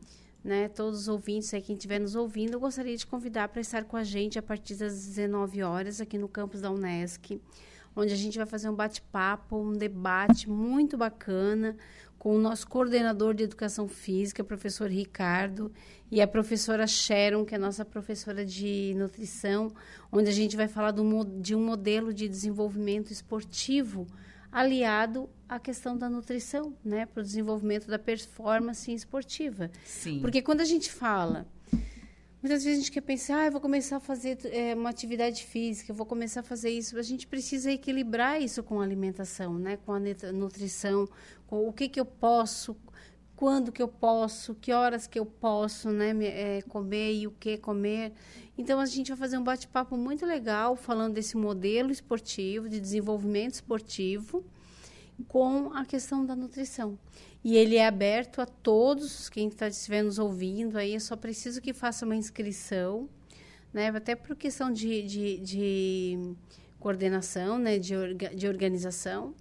né, todos os ouvintes aí, quem estiver nos ouvindo, eu gostaria de convidar para estar com a gente a partir das 19 horas aqui no campus da Unesc, onde a gente vai fazer um bate-papo, um debate muito bacana com o nosso coordenador de educação física, professor Ricardo, e a professora Sharon, que é nossa professora de nutrição, onde a gente vai falar do, de um modelo de desenvolvimento esportivo aliado à questão da nutrição, né, para o desenvolvimento da performance esportiva. Sim. Porque quando a gente fala, muitas vezes a gente quer pensar, ah, eu vou começar a fazer é, uma atividade física, eu vou começar a fazer isso. A gente precisa equilibrar isso com a alimentação, né, com a nutrição, com o que que eu posso quando que eu posso, que horas que eu posso né, é, comer e o que comer. Então, a gente vai fazer um bate-papo muito legal falando desse modelo esportivo, de desenvolvimento esportivo, com a questão da nutrição. E ele é aberto a todos, quem está estiver nos ouvindo aí, é só preciso que faça uma inscrição, né, até por questão de, de, de coordenação, né, de, orga, de organização.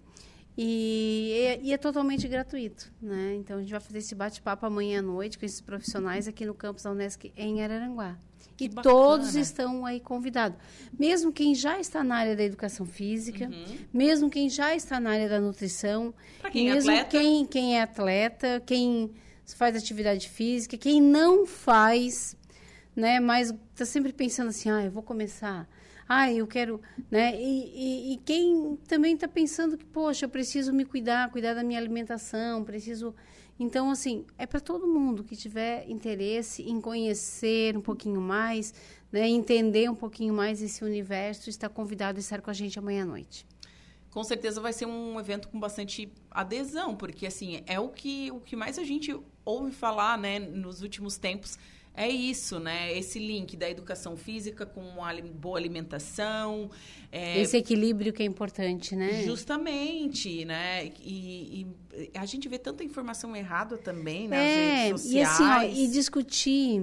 E é, e é, totalmente gratuito, né? Então a gente vai fazer esse bate-papo amanhã à noite com esses profissionais aqui no campus da Unesc em Araranguá. Que e bacana. todos estão aí convidados. Mesmo quem já está na área da educação física, uhum. mesmo quem já está na área da nutrição, quem é mesmo é quem, quem é atleta, quem faz atividade física, quem não faz, né? Mas está sempre pensando assim, ah, eu vou começar ah, eu quero, né? E, e, e quem também está pensando que, poxa, eu preciso me cuidar, cuidar da minha alimentação, preciso. Então, assim, é para todo mundo que tiver interesse em conhecer um pouquinho mais, né? entender um pouquinho mais esse universo, está convidado a estar com a gente amanhã à noite com certeza vai ser um evento com bastante adesão, porque assim, é o que, o que mais a gente ouve falar, né, nos últimos tempos é isso, né? Esse link da educação física com uma boa alimentação. É... Esse equilíbrio que é importante, né? Justamente, né? E, e, a gente vê tanta informação errada também nas é, redes sociais. E assim, ó, e discutir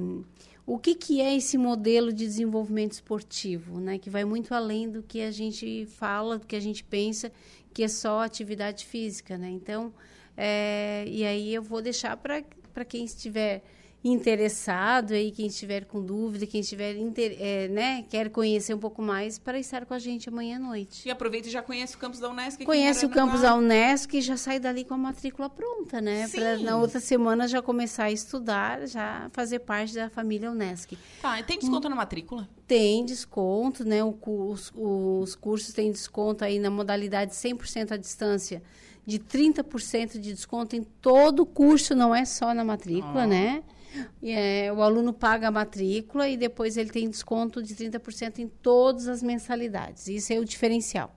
o que, que é esse modelo de desenvolvimento esportivo, né? Que vai muito além do que a gente fala, do que a gente pensa, que é só atividade física, né? Então, é, e aí eu vou deixar para quem estiver interessado aí, quem estiver com dúvida, quem estiver, é, né, quer conhecer um pouco mais, para estar com a gente amanhã à noite. E aproveita e já conhece o campus da Unesc. Conhece o campus da Unesc e já sai dali com a matrícula pronta, né? Para na outra semana já começar a estudar, já fazer parte da família Unesc. Tá, e tem desconto hum, na matrícula? Tem desconto, né? O, os, os cursos têm desconto aí na modalidade 100% à distância de 30% de desconto em todo o curso, não é só na matrícula, oh. né? É, o aluno paga a matrícula e depois ele tem desconto de 30% em todas as mensalidades. Isso é o diferencial.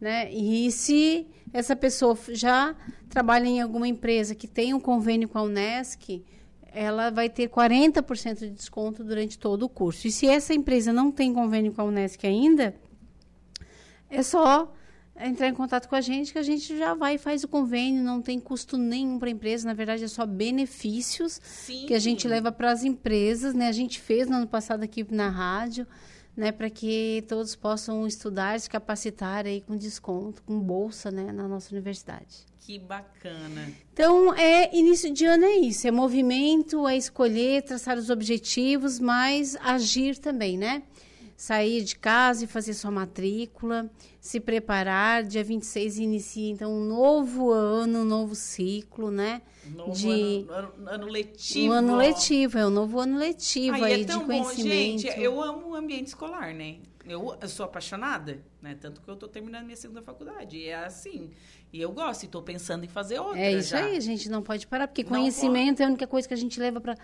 Né? E se essa pessoa já trabalha em alguma empresa que tem um convênio com a Unesc, ela vai ter 40% de desconto durante todo o curso. E se essa empresa não tem convênio com a Unesc ainda, é só entrar em contato com a gente, que a gente já vai e faz o convênio, não tem custo nenhum para a empresa, na verdade é só benefícios Sim. que a gente leva para as empresas, né? A gente fez no ano passado aqui na rádio, né, para que todos possam estudar, se capacitar aí com desconto, com bolsa, né, na nossa universidade. Que bacana. Então, é início de ano é isso, é movimento, é escolher, traçar os objetivos, mas agir também, né? Sair de casa e fazer sua matrícula, se preparar. Dia 26 inicia, então, um novo ano, um novo ciclo, né? Novo de... ano, ano, ano letivo. Um ano letivo, é um novo ano letivo aí, aí é de conhecimento. Bom. Gente, eu amo o ambiente escolar, né? Eu, eu, sou apaixonada, né? Tanto que eu estou terminando minha segunda faculdade. E é assim. E eu gosto, e estou pensando em fazer outra. É isso já. aí, a gente não pode parar, porque não conhecimento pode. é a única coisa que a gente leva para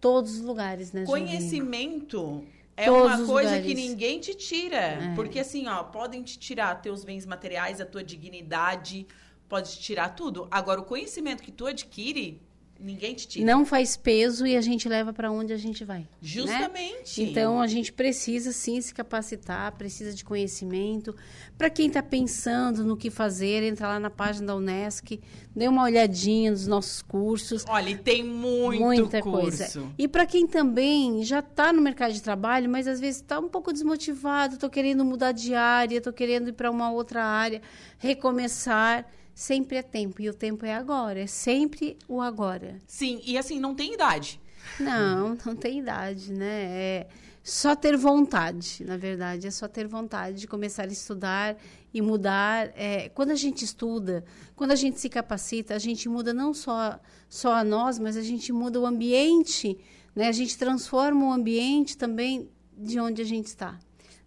todos os lugares, né? Conhecimento é uma coisa lugares. que ninguém te tira. É. Porque assim, ó, podem te tirar teus bens materiais, a tua dignidade, pode te tirar tudo. Agora, o conhecimento que tu adquire, Ninguém te tira. Não faz peso e a gente leva para onde a gente vai. Né? Justamente. Né? Então a gente precisa sim se capacitar, precisa de conhecimento. Para quem está pensando no que fazer, entra lá na página da Unesc, dê uma olhadinha nos nossos cursos. Olha, e tem muito muita curso. coisa. E para quem também já está no mercado de trabalho, mas às vezes está um pouco desmotivado, estou querendo mudar de área, estou querendo ir para uma outra área, recomeçar sempre é tempo. E o tempo é agora. É sempre o agora. Sim, e assim, não tem idade. Não, não tem idade, né? É só ter vontade, na verdade. É só ter vontade de começar a estudar e mudar. É, quando a gente estuda, quando a gente se capacita, a gente muda não só, só a nós, mas a gente muda o ambiente, né? A gente transforma o ambiente também de onde a gente está.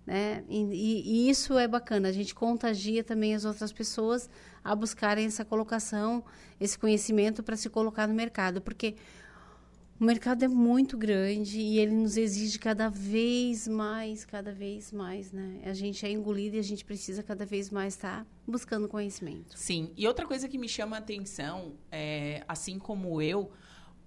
Né? E, e, isso é bacana, a gente contagia também as outras pessoas a buscarem essa colocação, esse conhecimento para se colocar no mercado, porque o mercado é muito grande e ele nos exige cada vez mais, cada vez mais, né? A gente é engolido e a gente precisa cada vez mais estar tá buscando conhecimento. Sim, e outra coisa que me chama a atenção, é, assim como eu,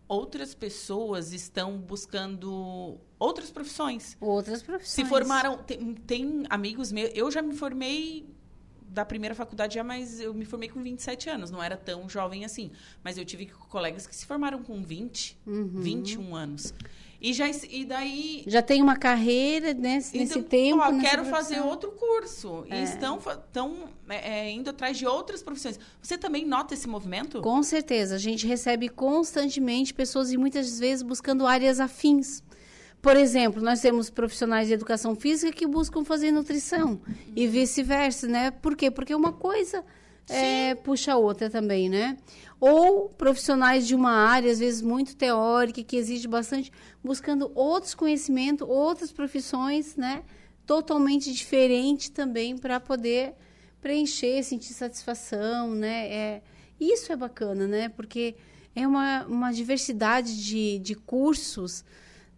outras pessoas estão buscando outras profissões. Outras profissões. Se formaram. Tem, tem, amigos meus. Eu já me formei da primeira faculdade já, mas eu me formei com 27 anos. Não era tão jovem assim. Mas eu tive colegas que se formaram com 20, uhum. 21 anos. E, já, e daí. Já tem uma carreira nesse, então, nesse tempo. Ó, quero fazer outro curso. É. E estão, estão é, é, indo atrás de outras profissões. Você também nota esse movimento? Com certeza. A gente recebe constantemente pessoas e muitas vezes buscando áreas afins. Por exemplo, nós temos profissionais de educação física que buscam fazer nutrição uhum. e vice-versa, né? Por quê? Porque uma coisa é, puxa a outra também, né? Ou profissionais de uma área, às vezes muito teórica, que exige bastante, buscando outros conhecimentos, outras profissões, né? Totalmente diferente também para poder preencher, sentir satisfação, né? É, isso é bacana, né? Porque é uma, uma diversidade de, de cursos,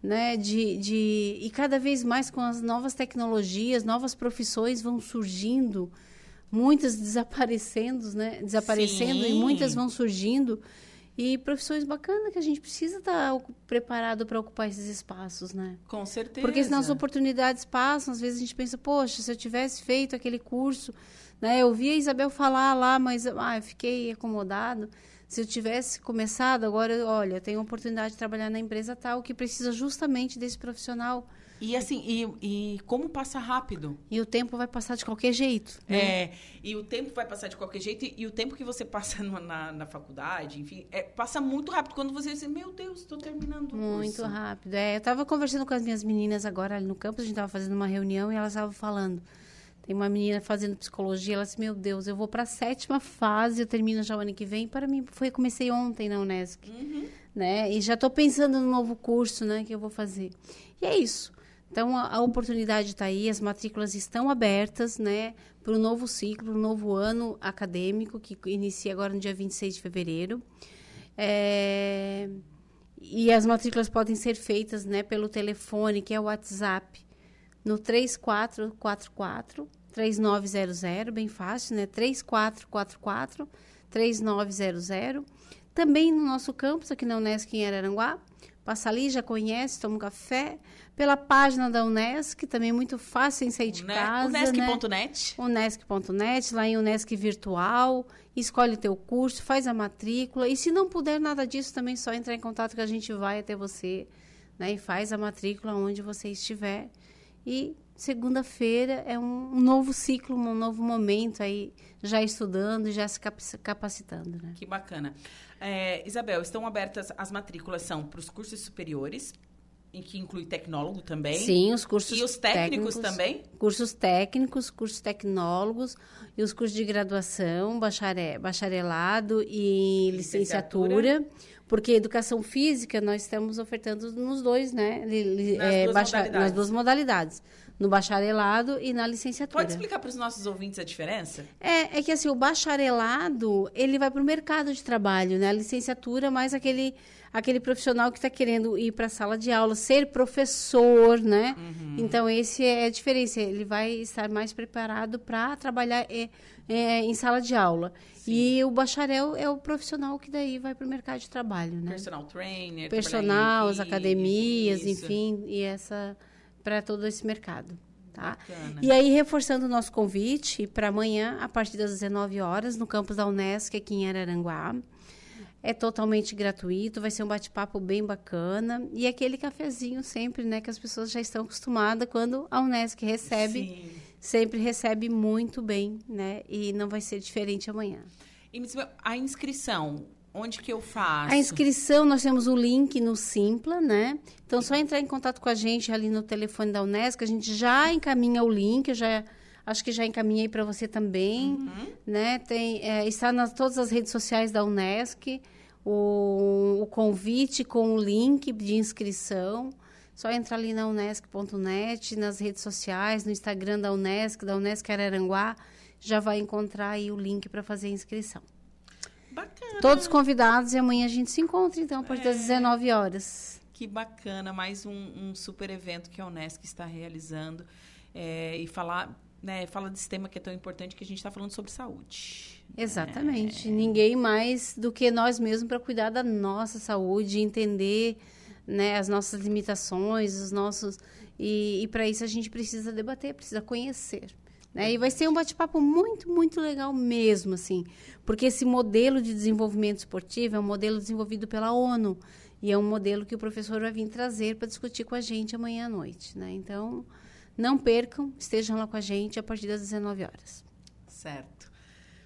né? De, de, e cada vez mais com as novas tecnologias, novas profissões vão surgindo, muitas desaparecendo, né? Desaparecendo Sim. e muitas vão surgindo. E profissões bacanas que a gente precisa estar tá preparado para ocupar esses espaços, né? Com certeza. Porque senão as oportunidades passam, às vezes a gente pensa, poxa, se eu tivesse feito aquele curso, né? Eu vi a Isabel falar lá, mas ah, eu fiquei acomodado. Se eu tivesse começado, agora, olha, tenho a oportunidade de trabalhar na empresa tal que precisa justamente desse profissional e assim, e, e como passa rápido. E o tempo vai passar de qualquer jeito. Né? É, e o tempo vai passar de qualquer jeito, e, e o tempo que você passa no, na, na faculdade, enfim, é, passa muito rápido. Quando você diz, meu Deus, estou terminando o Muito curso. rápido. É, eu estava conversando com as minhas meninas agora ali no campus, a gente estava fazendo uma reunião e elas estavam falando. Tem uma menina fazendo psicologia, ela disse, meu Deus, eu vou para a sétima fase, eu termino já o ano que vem. Para mim, foi comecei ontem na Unesc, uhum. né? E já estou pensando no novo curso, né, que eu vou fazer. E é isso. Então, a, a oportunidade está aí, as matrículas estão abertas, né, para o novo ciclo, para o novo ano acadêmico, que inicia agora no dia 26 de fevereiro. É, e as matrículas podem ser feitas, né, pelo telefone, que é o WhatsApp, no 3444 3900, bem fácil, né, 3444 3900. Também no nosso campus, aqui na Unesc em Araranguá, passa ali, já conhece, toma um café, pela página da Unesc, também é muito fácil em sair de Une casa. Unesc.net. Né? Unesc.net, lá em Unesc Virtual, escolhe o teu curso, faz a matrícula. E se não puder nada disso, também só entrar em contato que a gente vai até você né? e faz a matrícula onde você estiver. E segunda-feira é um novo ciclo, um novo momento aí, já estudando, já se capacitando. Né? Que bacana. É, Isabel, estão abertas as matrículas, são para os cursos superiores, em que inclui tecnólogo também. Sim, os cursos E os técnicos, técnicos, também? Cursos técnicos, cursos tecnólogos e os cursos de graduação, bacharel, bacharelado e licenciatura. licenciatura. Porque educação física nós estamos ofertando nos dois, né? Nas, é, duas, nas duas modalidades no bacharelado e na licenciatura. Pode explicar para os nossos ouvintes a diferença? É, é que assim, o bacharelado, ele vai para o mercado de trabalho, né? A licenciatura mais aquele aquele profissional que está querendo ir para a sala de aula, ser professor, né? Uhum. Então, esse é a diferença. Ele vai estar mais preparado para trabalhar é, é, em sala de aula. Sim. E o bacharel é o profissional que daí vai para o mercado de trabalho, né? Personal trainer. Personal, as academias, isso. enfim, e essa para todo esse mercado. Tá? E aí, reforçando o nosso convite para amanhã, a partir das 19 horas, no campus da Unesc, aqui em Araranguá. É totalmente gratuito, vai ser um bate-papo bem bacana. E aquele cafezinho sempre, né, que as pessoas já estão acostumadas quando a Unesc recebe. Sim. Sempre recebe muito bem, né? E não vai ser diferente amanhã. E a inscrição, Onde que eu faço? A inscrição, nós temos o link no Simpla, né? Então, só entrar em contato com a gente ali no telefone da Unesco, a gente já encaminha o link, já acho que já encaminhei para você também, uhum. né? Tem, é, está nas todas as redes sociais da Unesc, o, o convite com o link de inscrição. só entrar ali na unesc.net, nas redes sociais, no Instagram da Unesc, da Unesc Araranguá, já vai encontrar aí o link para fazer a inscrição. Bacana. Todos convidados e amanhã a gente se encontra, então, a partir das 19 horas. Que bacana, mais um, um super evento que a Unesc está realizando. É, e falar, né, fala desse tema que é tão importante que a gente está falando sobre saúde. Exatamente. É. Ninguém mais do que nós mesmos para cuidar da nossa saúde, entender né, as nossas limitações, os nossos. E, e para isso a gente precisa debater, precisa conhecer. Né? E vai ser um bate-papo muito, muito legal mesmo, assim, porque esse modelo de desenvolvimento esportivo é um modelo desenvolvido pela ONU e é um modelo que o professor vai vir trazer para discutir com a gente amanhã à noite, né? Então, não percam, estejam lá com a gente a partir das 19 horas. Certo.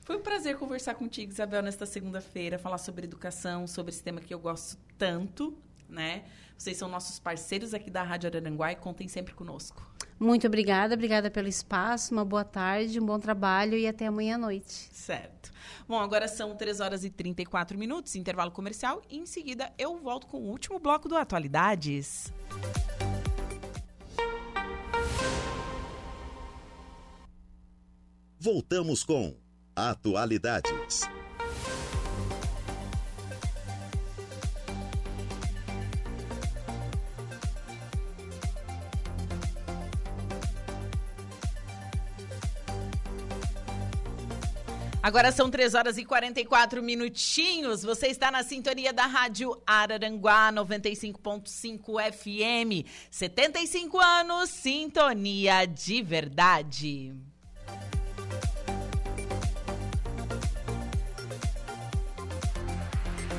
Foi um prazer conversar contigo, Isabel, nesta segunda-feira, falar sobre educação, sobre esse tema que eu gosto tanto, né? Vocês são nossos parceiros aqui da Rádio Araranguá e contem sempre conosco. Muito obrigada, obrigada pelo espaço, uma boa tarde, um bom trabalho e até amanhã à noite. Certo. Bom, agora são 3 horas e 34 minutos, intervalo comercial, e em seguida eu volto com o último bloco do Atualidades. Voltamos com Atualidades. Agora são 3 horas e 44 minutinhos. Você está na sintonia da Rádio Araranguá 95.5 FM. 75 anos, sintonia de verdade.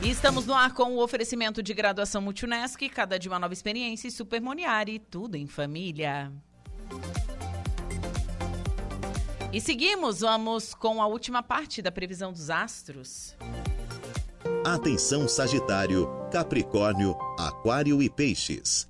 E estamos no ar com o oferecimento de graduação Multunesc, cada dia uma nova experiência e Supermoniari, tudo em família. E seguimos, vamos com a última parte da previsão dos astros. Atenção Sagitário, Capricórnio, Aquário e Peixes.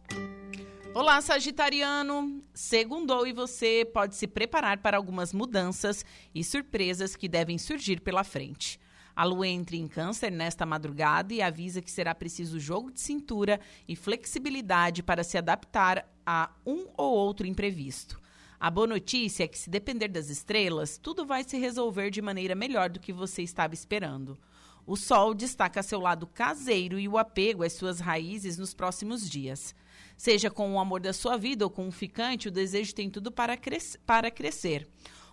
Olá, Sagitariano! Segundou e você pode se preparar para algumas mudanças e surpresas que devem surgir pela frente. A lua entra em Câncer nesta madrugada e avisa que será preciso jogo de cintura e flexibilidade para se adaptar a um ou outro imprevisto. A boa notícia é que, se depender das estrelas, tudo vai se resolver de maneira melhor do que você estava esperando. O Sol destaca seu lado caseiro e o apego às suas raízes nos próximos dias. Seja com o amor da sua vida ou com um ficante, o desejo tem tudo para, cres para crescer.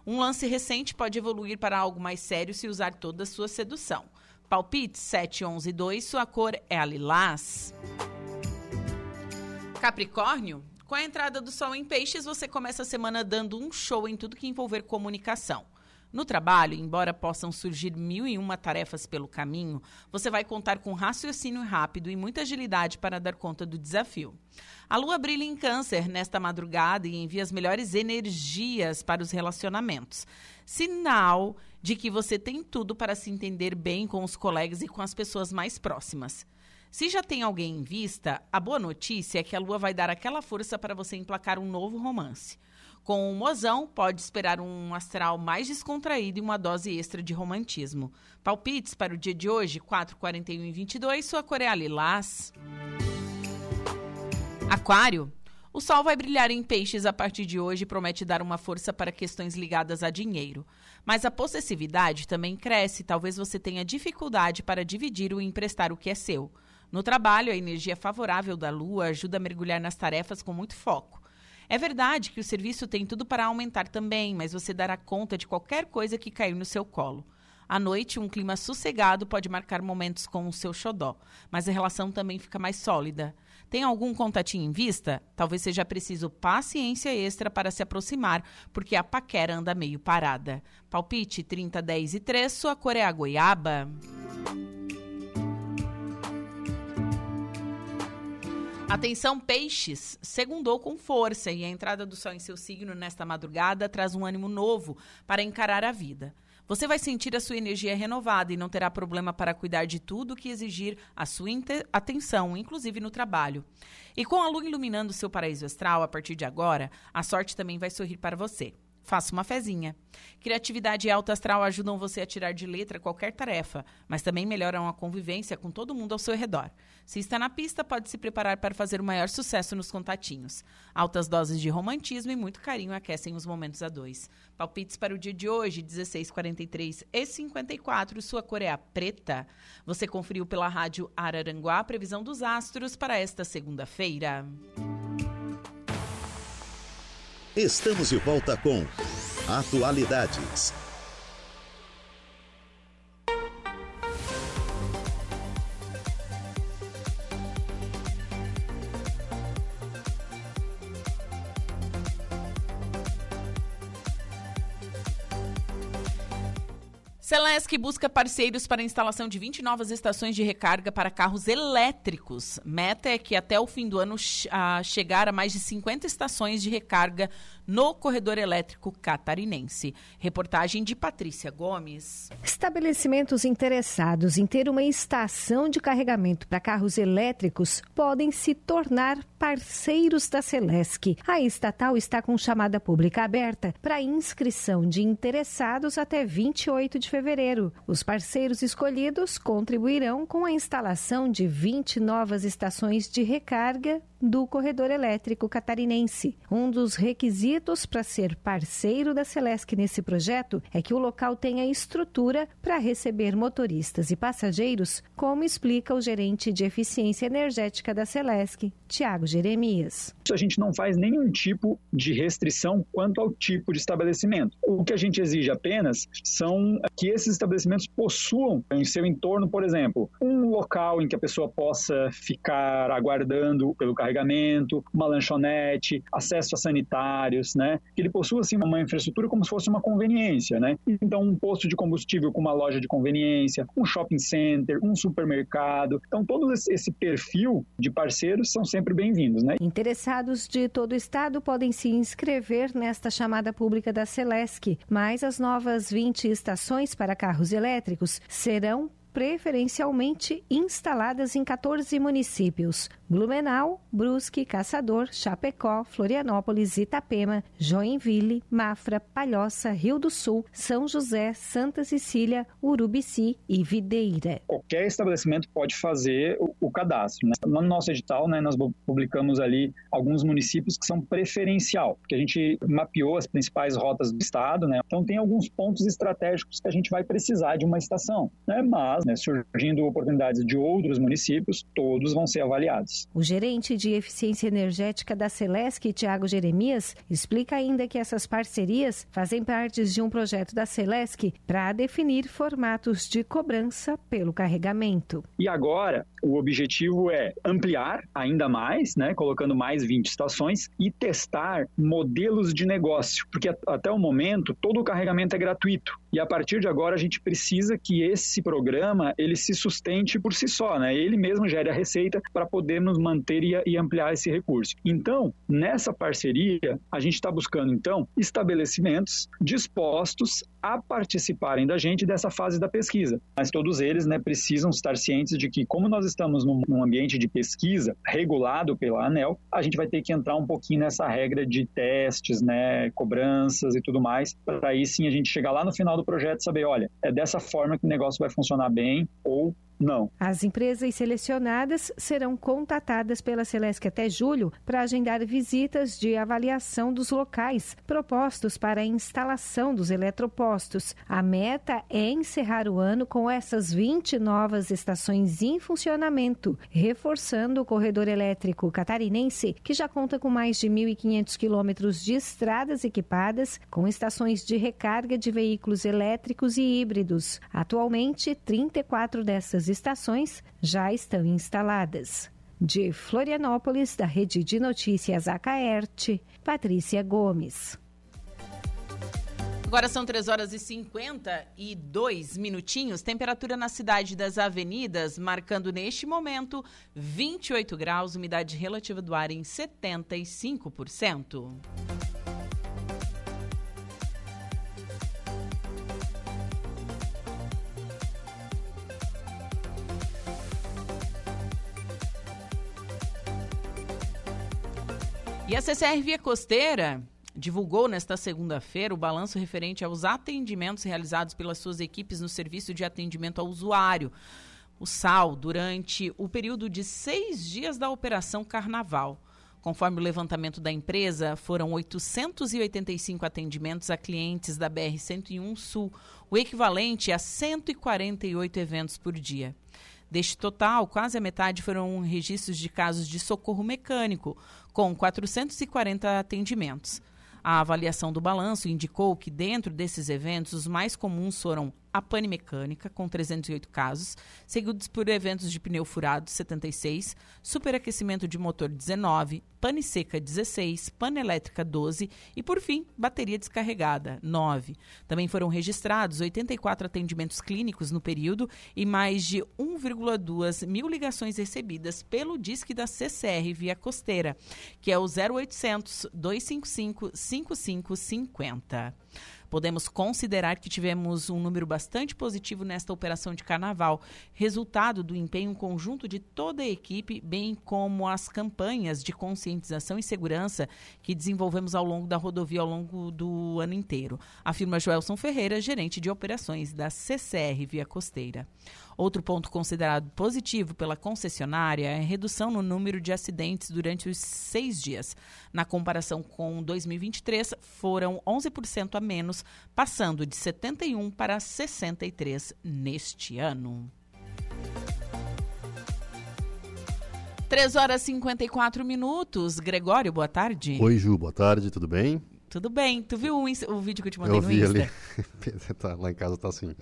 Um lance recente pode evoluir para algo mais sério se usar toda a sua sedução. Palpite 711 sua cor é a lilás. Capricórnio, com a entrada do Sol em Peixes, você começa a semana dando um show em tudo que envolver comunicação. No trabalho, embora possam surgir mil e uma tarefas pelo caminho, você vai contar com raciocínio rápido e muita agilidade para dar conta do desafio. A lua brilha em Câncer nesta madrugada e envia as melhores energias para os relacionamentos. Sinal de que você tem tudo para se entender bem com os colegas e com as pessoas mais próximas. Se já tem alguém em vista, a boa notícia é que a lua vai dar aquela força para você emplacar um novo romance. Com o mozão, pode esperar um astral mais descontraído e uma dose extra de romantismo. Palpites para o dia de hoje, 4, 41 e 22, sua cor é lilás. Aquário. O sol vai brilhar em peixes a partir de hoje e promete dar uma força para questões ligadas a dinheiro. Mas a possessividade também cresce, talvez você tenha dificuldade para dividir ou emprestar o que é seu. No trabalho, a energia favorável da Lua ajuda a mergulhar nas tarefas com muito foco. É verdade que o serviço tem tudo para aumentar também, mas você dará conta de qualquer coisa que cair no seu colo. À noite, um clima sossegado pode marcar momentos com o seu xodó, mas a relação também fica mais sólida. Tem algum contatinho em vista? Talvez seja preciso paciência extra para se aproximar, porque a paquera anda meio parada. Palpite 30, 10 e 3, sua cor é a goiaba. Atenção, peixes! Segundou com força e a entrada do sol em seu signo nesta madrugada traz um ânimo novo para encarar a vida. Você vai sentir a sua energia renovada e não terá problema para cuidar de tudo que exigir a sua atenção, inclusive no trabalho. E com a lua iluminando seu paraíso astral a partir de agora, a sorte também vai sorrir para você. Faça uma fezinha. Criatividade e alto astral ajudam você a tirar de letra qualquer tarefa, mas também melhoram a convivência com todo mundo ao seu redor. Se está na pista, pode se preparar para fazer o maior sucesso nos contatinhos. Altas doses de romantismo e muito carinho aquecem os momentos a dois. Palpites para o dia de hoje, 16, 43 e 54. Sua cor é a preta. Você conferiu pela rádio Araranguá a previsão dos astros para esta segunda-feira. Estamos de volta com Atualidades. Celesc busca parceiros para a instalação de 20 novas estações de recarga para carros elétricos. Meta é que até o fim do ano a chegar a mais de 50 estações de recarga no corredor elétrico catarinense. Reportagem de Patrícia Gomes. Estabelecimentos interessados em ter uma estação de carregamento para carros elétricos podem se tornar parceiros da Celesc. A estatal está com chamada pública aberta para inscrição de interessados até 28 de fevereiro. Os parceiros escolhidos contribuirão com a instalação de 20 novas estações de recarga do corredor elétrico catarinense. Um dos requisitos para ser parceiro da Celesc nesse projeto é que o local tenha estrutura para receber motoristas e passageiros, como explica o gerente de eficiência energética da Celesc, Tiago Jeremias. A gente não faz nenhum tipo de restrição quanto ao tipo de estabelecimento. O que a gente exige apenas são que esses estabelecimentos possuam em seu entorno, por exemplo, um local em que a pessoa possa ficar aguardando pelo carregamento carregamento, uma lanchonete, acesso a sanitários, né? Que ele possua assim uma infraestrutura como se fosse uma conveniência, né? Então um posto de combustível com uma loja de conveniência, um shopping center, um supermercado. Então todo esse perfil de parceiros são sempre bem-vindos, né? Interessados de todo o estado podem se inscrever nesta chamada pública da Celesc, mas as novas 20 estações para carros elétricos serão preferencialmente instaladas em 14 municípios: Blumenau, Brusque, Caçador, Chapecó, Florianópolis, Itapema, Joinville, Mafra, Palhoça, Rio do Sul, São José, Santa Cecília, Urubici e Videira. Qualquer estabelecimento pode fazer o, o cadastro. Né? No nosso edital, né, nós publicamos ali alguns municípios que são preferencial, porque a gente mapeou as principais rotas do estado, né? então tem alguns pontos estratégicos que a gente vai precisar de uma estação, né? mas né, surgindo oportunidades de outros municípios, todos vão ser avaliados. O gerente de eficiência energética da Celesc, Tiago Jeremias, explica ainda que essas parcerias fazem parte de um projeto da Celesc para definir formatos de cobrança pelo carregamento. E agora, o objetivo é ampliar ainda mais, né, colocando mais 20 estações e testar modelos de negócio, porque até o momento todo o carregamento é gratuito. E a partir de agora a gente precisa que esse programa ele se sustente por si só, né? Ele mesmo gere a receita para podermos manter e, e ampliar esse recurso. Então, nessa parceria, a gente está buscando então estabelecimentos dispostos a participarem da gente dessa fase da pesquisa. Mas todos eles, né, precisam estar cientes de que como nós estamos num, num ambiente de pesquisa regulado pela ANEL, a gente vai ter que entrar um pouquinho nessa regra de testes, né, cobranças e tudo mais, para aí sim a gente chegar lá no final do projeto e saber, olha, é dessa forma que o negócio vai funcionar bem ou não. As empresas selecionadas serão contatadas pela Celesc até julho para agendar visitas de avaliação dos locais propostos para a instalação dos eletropostos. A meta é encerrar o ano com essas 20 novas estações em funcionamento, reforçando o corredor elétrico catarinense, que já conta com mais de 1.500 quilômetros de estradas equipadas com estações de recarga de veículos elétricos e híbridos. Atualmente, 34 dessas estações já estão instaladas. De Florianópolis, da Rede de Notícias Acaerte, Patrícia Gomes. Agora são 3 horas e 52 minutinhos. Temperatura na cidade das avenidas, marcando neste momento 28 graus, umidade relativa do ar em 75%. E a CCR Via Costeira divulgou nesta segunda-feira o balanço referente aos atendimentos realizados pelas suas equipes no serviço de atendimento ao usuário, o SAL, durante o período de seis dias da Operação Carnaval. Conforme o levantamento da empresa, foram 885 atendimentos a clientes da BR-101 Sul, o equivalente a 148 eventos por dia. Deste total, quase a metade foram registros de casos de socorro mecânico, com 440 atendimentos. A avaliação do balanço indicou que, dentro desses eventos, os mais comuns foram a pane mecânica, com 308 casos, seguidos por eventos de pneu furado, 76, superaquecimento de motor, 19, pane seca, 16, pane elétrica, 12 e, por fim, bateria descarregada, 9. Também foram registrados 84 atendimentos clínicos no período e mais de 1,2 mil ligações recebidas pelo Disque da CCR via costeira, que é o 0800 255 5550 podemos considerar que tivemos um número bastante positivo nesta operação de carnaval, resultado do empenho conjunto de toda a equipe, bem como as campanhas de conscientização e segurança que desenvolvemos ao longo da rodovia ao longo do ano inteiro, afirma Joelson Ferreira, gerente de operações da CCR Via Costeira. Outro ponto considerado positivo pela concessionária é a redução no número de acidentes durante os seis dias. Na comparação com 2023, foram 11% a menos, passando de 71 para 63 neste ano. 3 horas e 54 minutos. Gregório, boa tarde. Oi, Ju, boa tarde, tudo bem? Tudo bem. Tu viu o, o vídeo que eu te mandei eu no Insta? Vi ali. tá, lá em casa tá assim.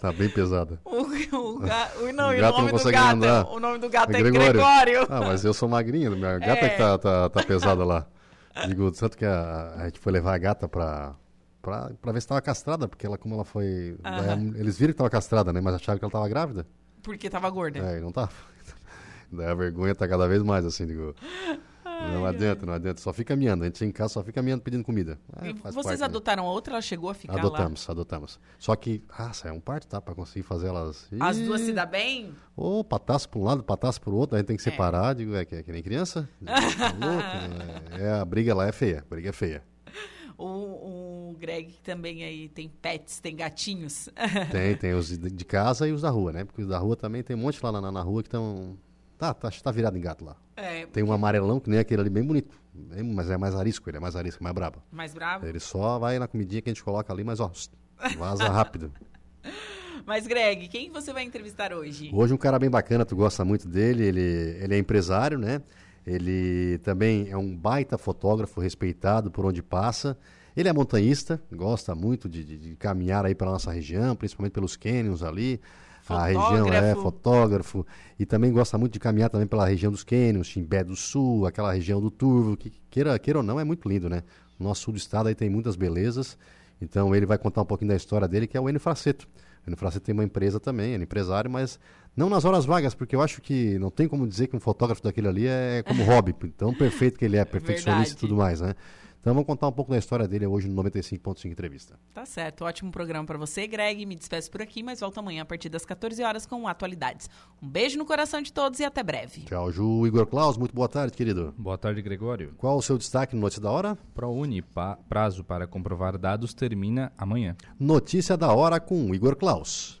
Tá bem pesada. O, o, ga, o, não, o gato o nome não consegue do gato, andar. O nome do gato é, é Gregório. Gregório. Ah, mas eu sou magrinho, minha gata é, que tá, tá, tá pesada lá. Digo, tanto que a, a, gente foi levar a gata pra, pra, pra ver se tava castrada, porque ela, como ela foi. Uh -huh. eles viram que tava castrada, né? Mas acharam que ela tava grávida. Porque tava gorda. É, não tava. Daí a vergonha tá cada vez mais assim, digo. Ai, não adianta, não adianta. Só fica miando. A gente em casa só fica miando pedindo comida. É, vocês parte, adotaram né? outra? Ela chegou a ficar adotamos, lá? Adotamos, adotamos. Só que, ah, é um parto, tá? Pra conseguir fazer elas... As duas se dá bem? Ou pataço pra um lado, pataço pro outro. A gente tem que é. separar. Digo, é que, é que nem criança. Louco, é, é, a briga lá é feia. A briga é feia. O, o Greg também aí tem pets, tem gatinhos. Tem, tem os de casa e os da rua, né? Porque os da rua também tem um monte lá na, na rua que estão Tá, tá, tá virado em gato lá. É, Tem um amarelão que nem aquele ali, bem bonito. mas é mais arisco, ele é mais arisco, mais brabo. Mais brabo? Ele só vai na comidinha que a gente coloca ali, mas ó, vaza rápido. Mas, Greg, quem você vai entrevistar hoje? Hoje um cara bem bacana, tu gosta muito dele, ele, ele é empresário, né? Ele também é um baita fotógrafo, respeitado por onde passa. Ele é montanhista, gosta muito de, de, de caminhar aí pela nossa região, principalmente pelos cânions ali a região, é, fotógrafo, e também gosta muito de caminhar também pela região dos Cânions, Chimbé do Sul, aquela região do Turvo, que queira, queira ou não, é muito lindo, né? O nosso sul do estado aí tem muitas belezas, então ele vai contar um pouquinho da história dele, que é o Enio Fraceto. O Enio Fraceto tem uma empresa também, ele é empresário, mas não nas horas vagas, porque eu acho que não tem como dizer que um fotógrafo daquele ali é como hobby, tão perfeito que ele é, perfeccionista e tudo mais, né? Então vamos contar um pouco da história dele hoje no 95.5 Entrevista. Tá certo, ótimo programa para você, Greg. Me despeço por aqui, mas volto amanhã a partir das 14 horas com atualidades. Um beijo no coração de todos e até breve. Tchau, Ju. Igor Klaus, muito boa tarde, querido. Boa tarde, Gregório. Qual o seu destaque no Notícia da Hora? ProUni, prazo para comprovar dados termina amanhã. Notícia da Hora com Igor Klaus.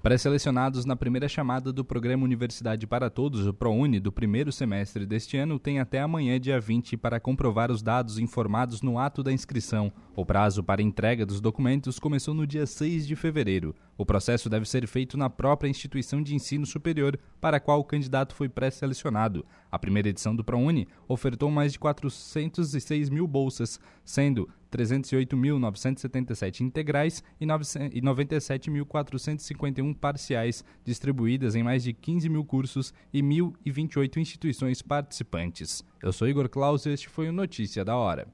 Pré-selecionados na primeira chamada do Programa Universidade para Todos, o ProUni, do primeiro semestre deste ano, têm até amanhã, dia 20, para comprovar os dados informados no ato da inscrição. O prazo para entrega dos documentos começou no dia 6 de fevereiro. O processo deve ser feito na própria instituição de ensino superior para a qual o candidato foi pré-selecionado. A primeira edição do ProUni ofertou mais de 406 mil bolsas, sendo 308.977 integrais e 97.451 parciais, distribuídas em mais de 15 mil cursos e 1.028 instituições participantes. Eu sou Igor Claus e este foi o Notícia da Hora.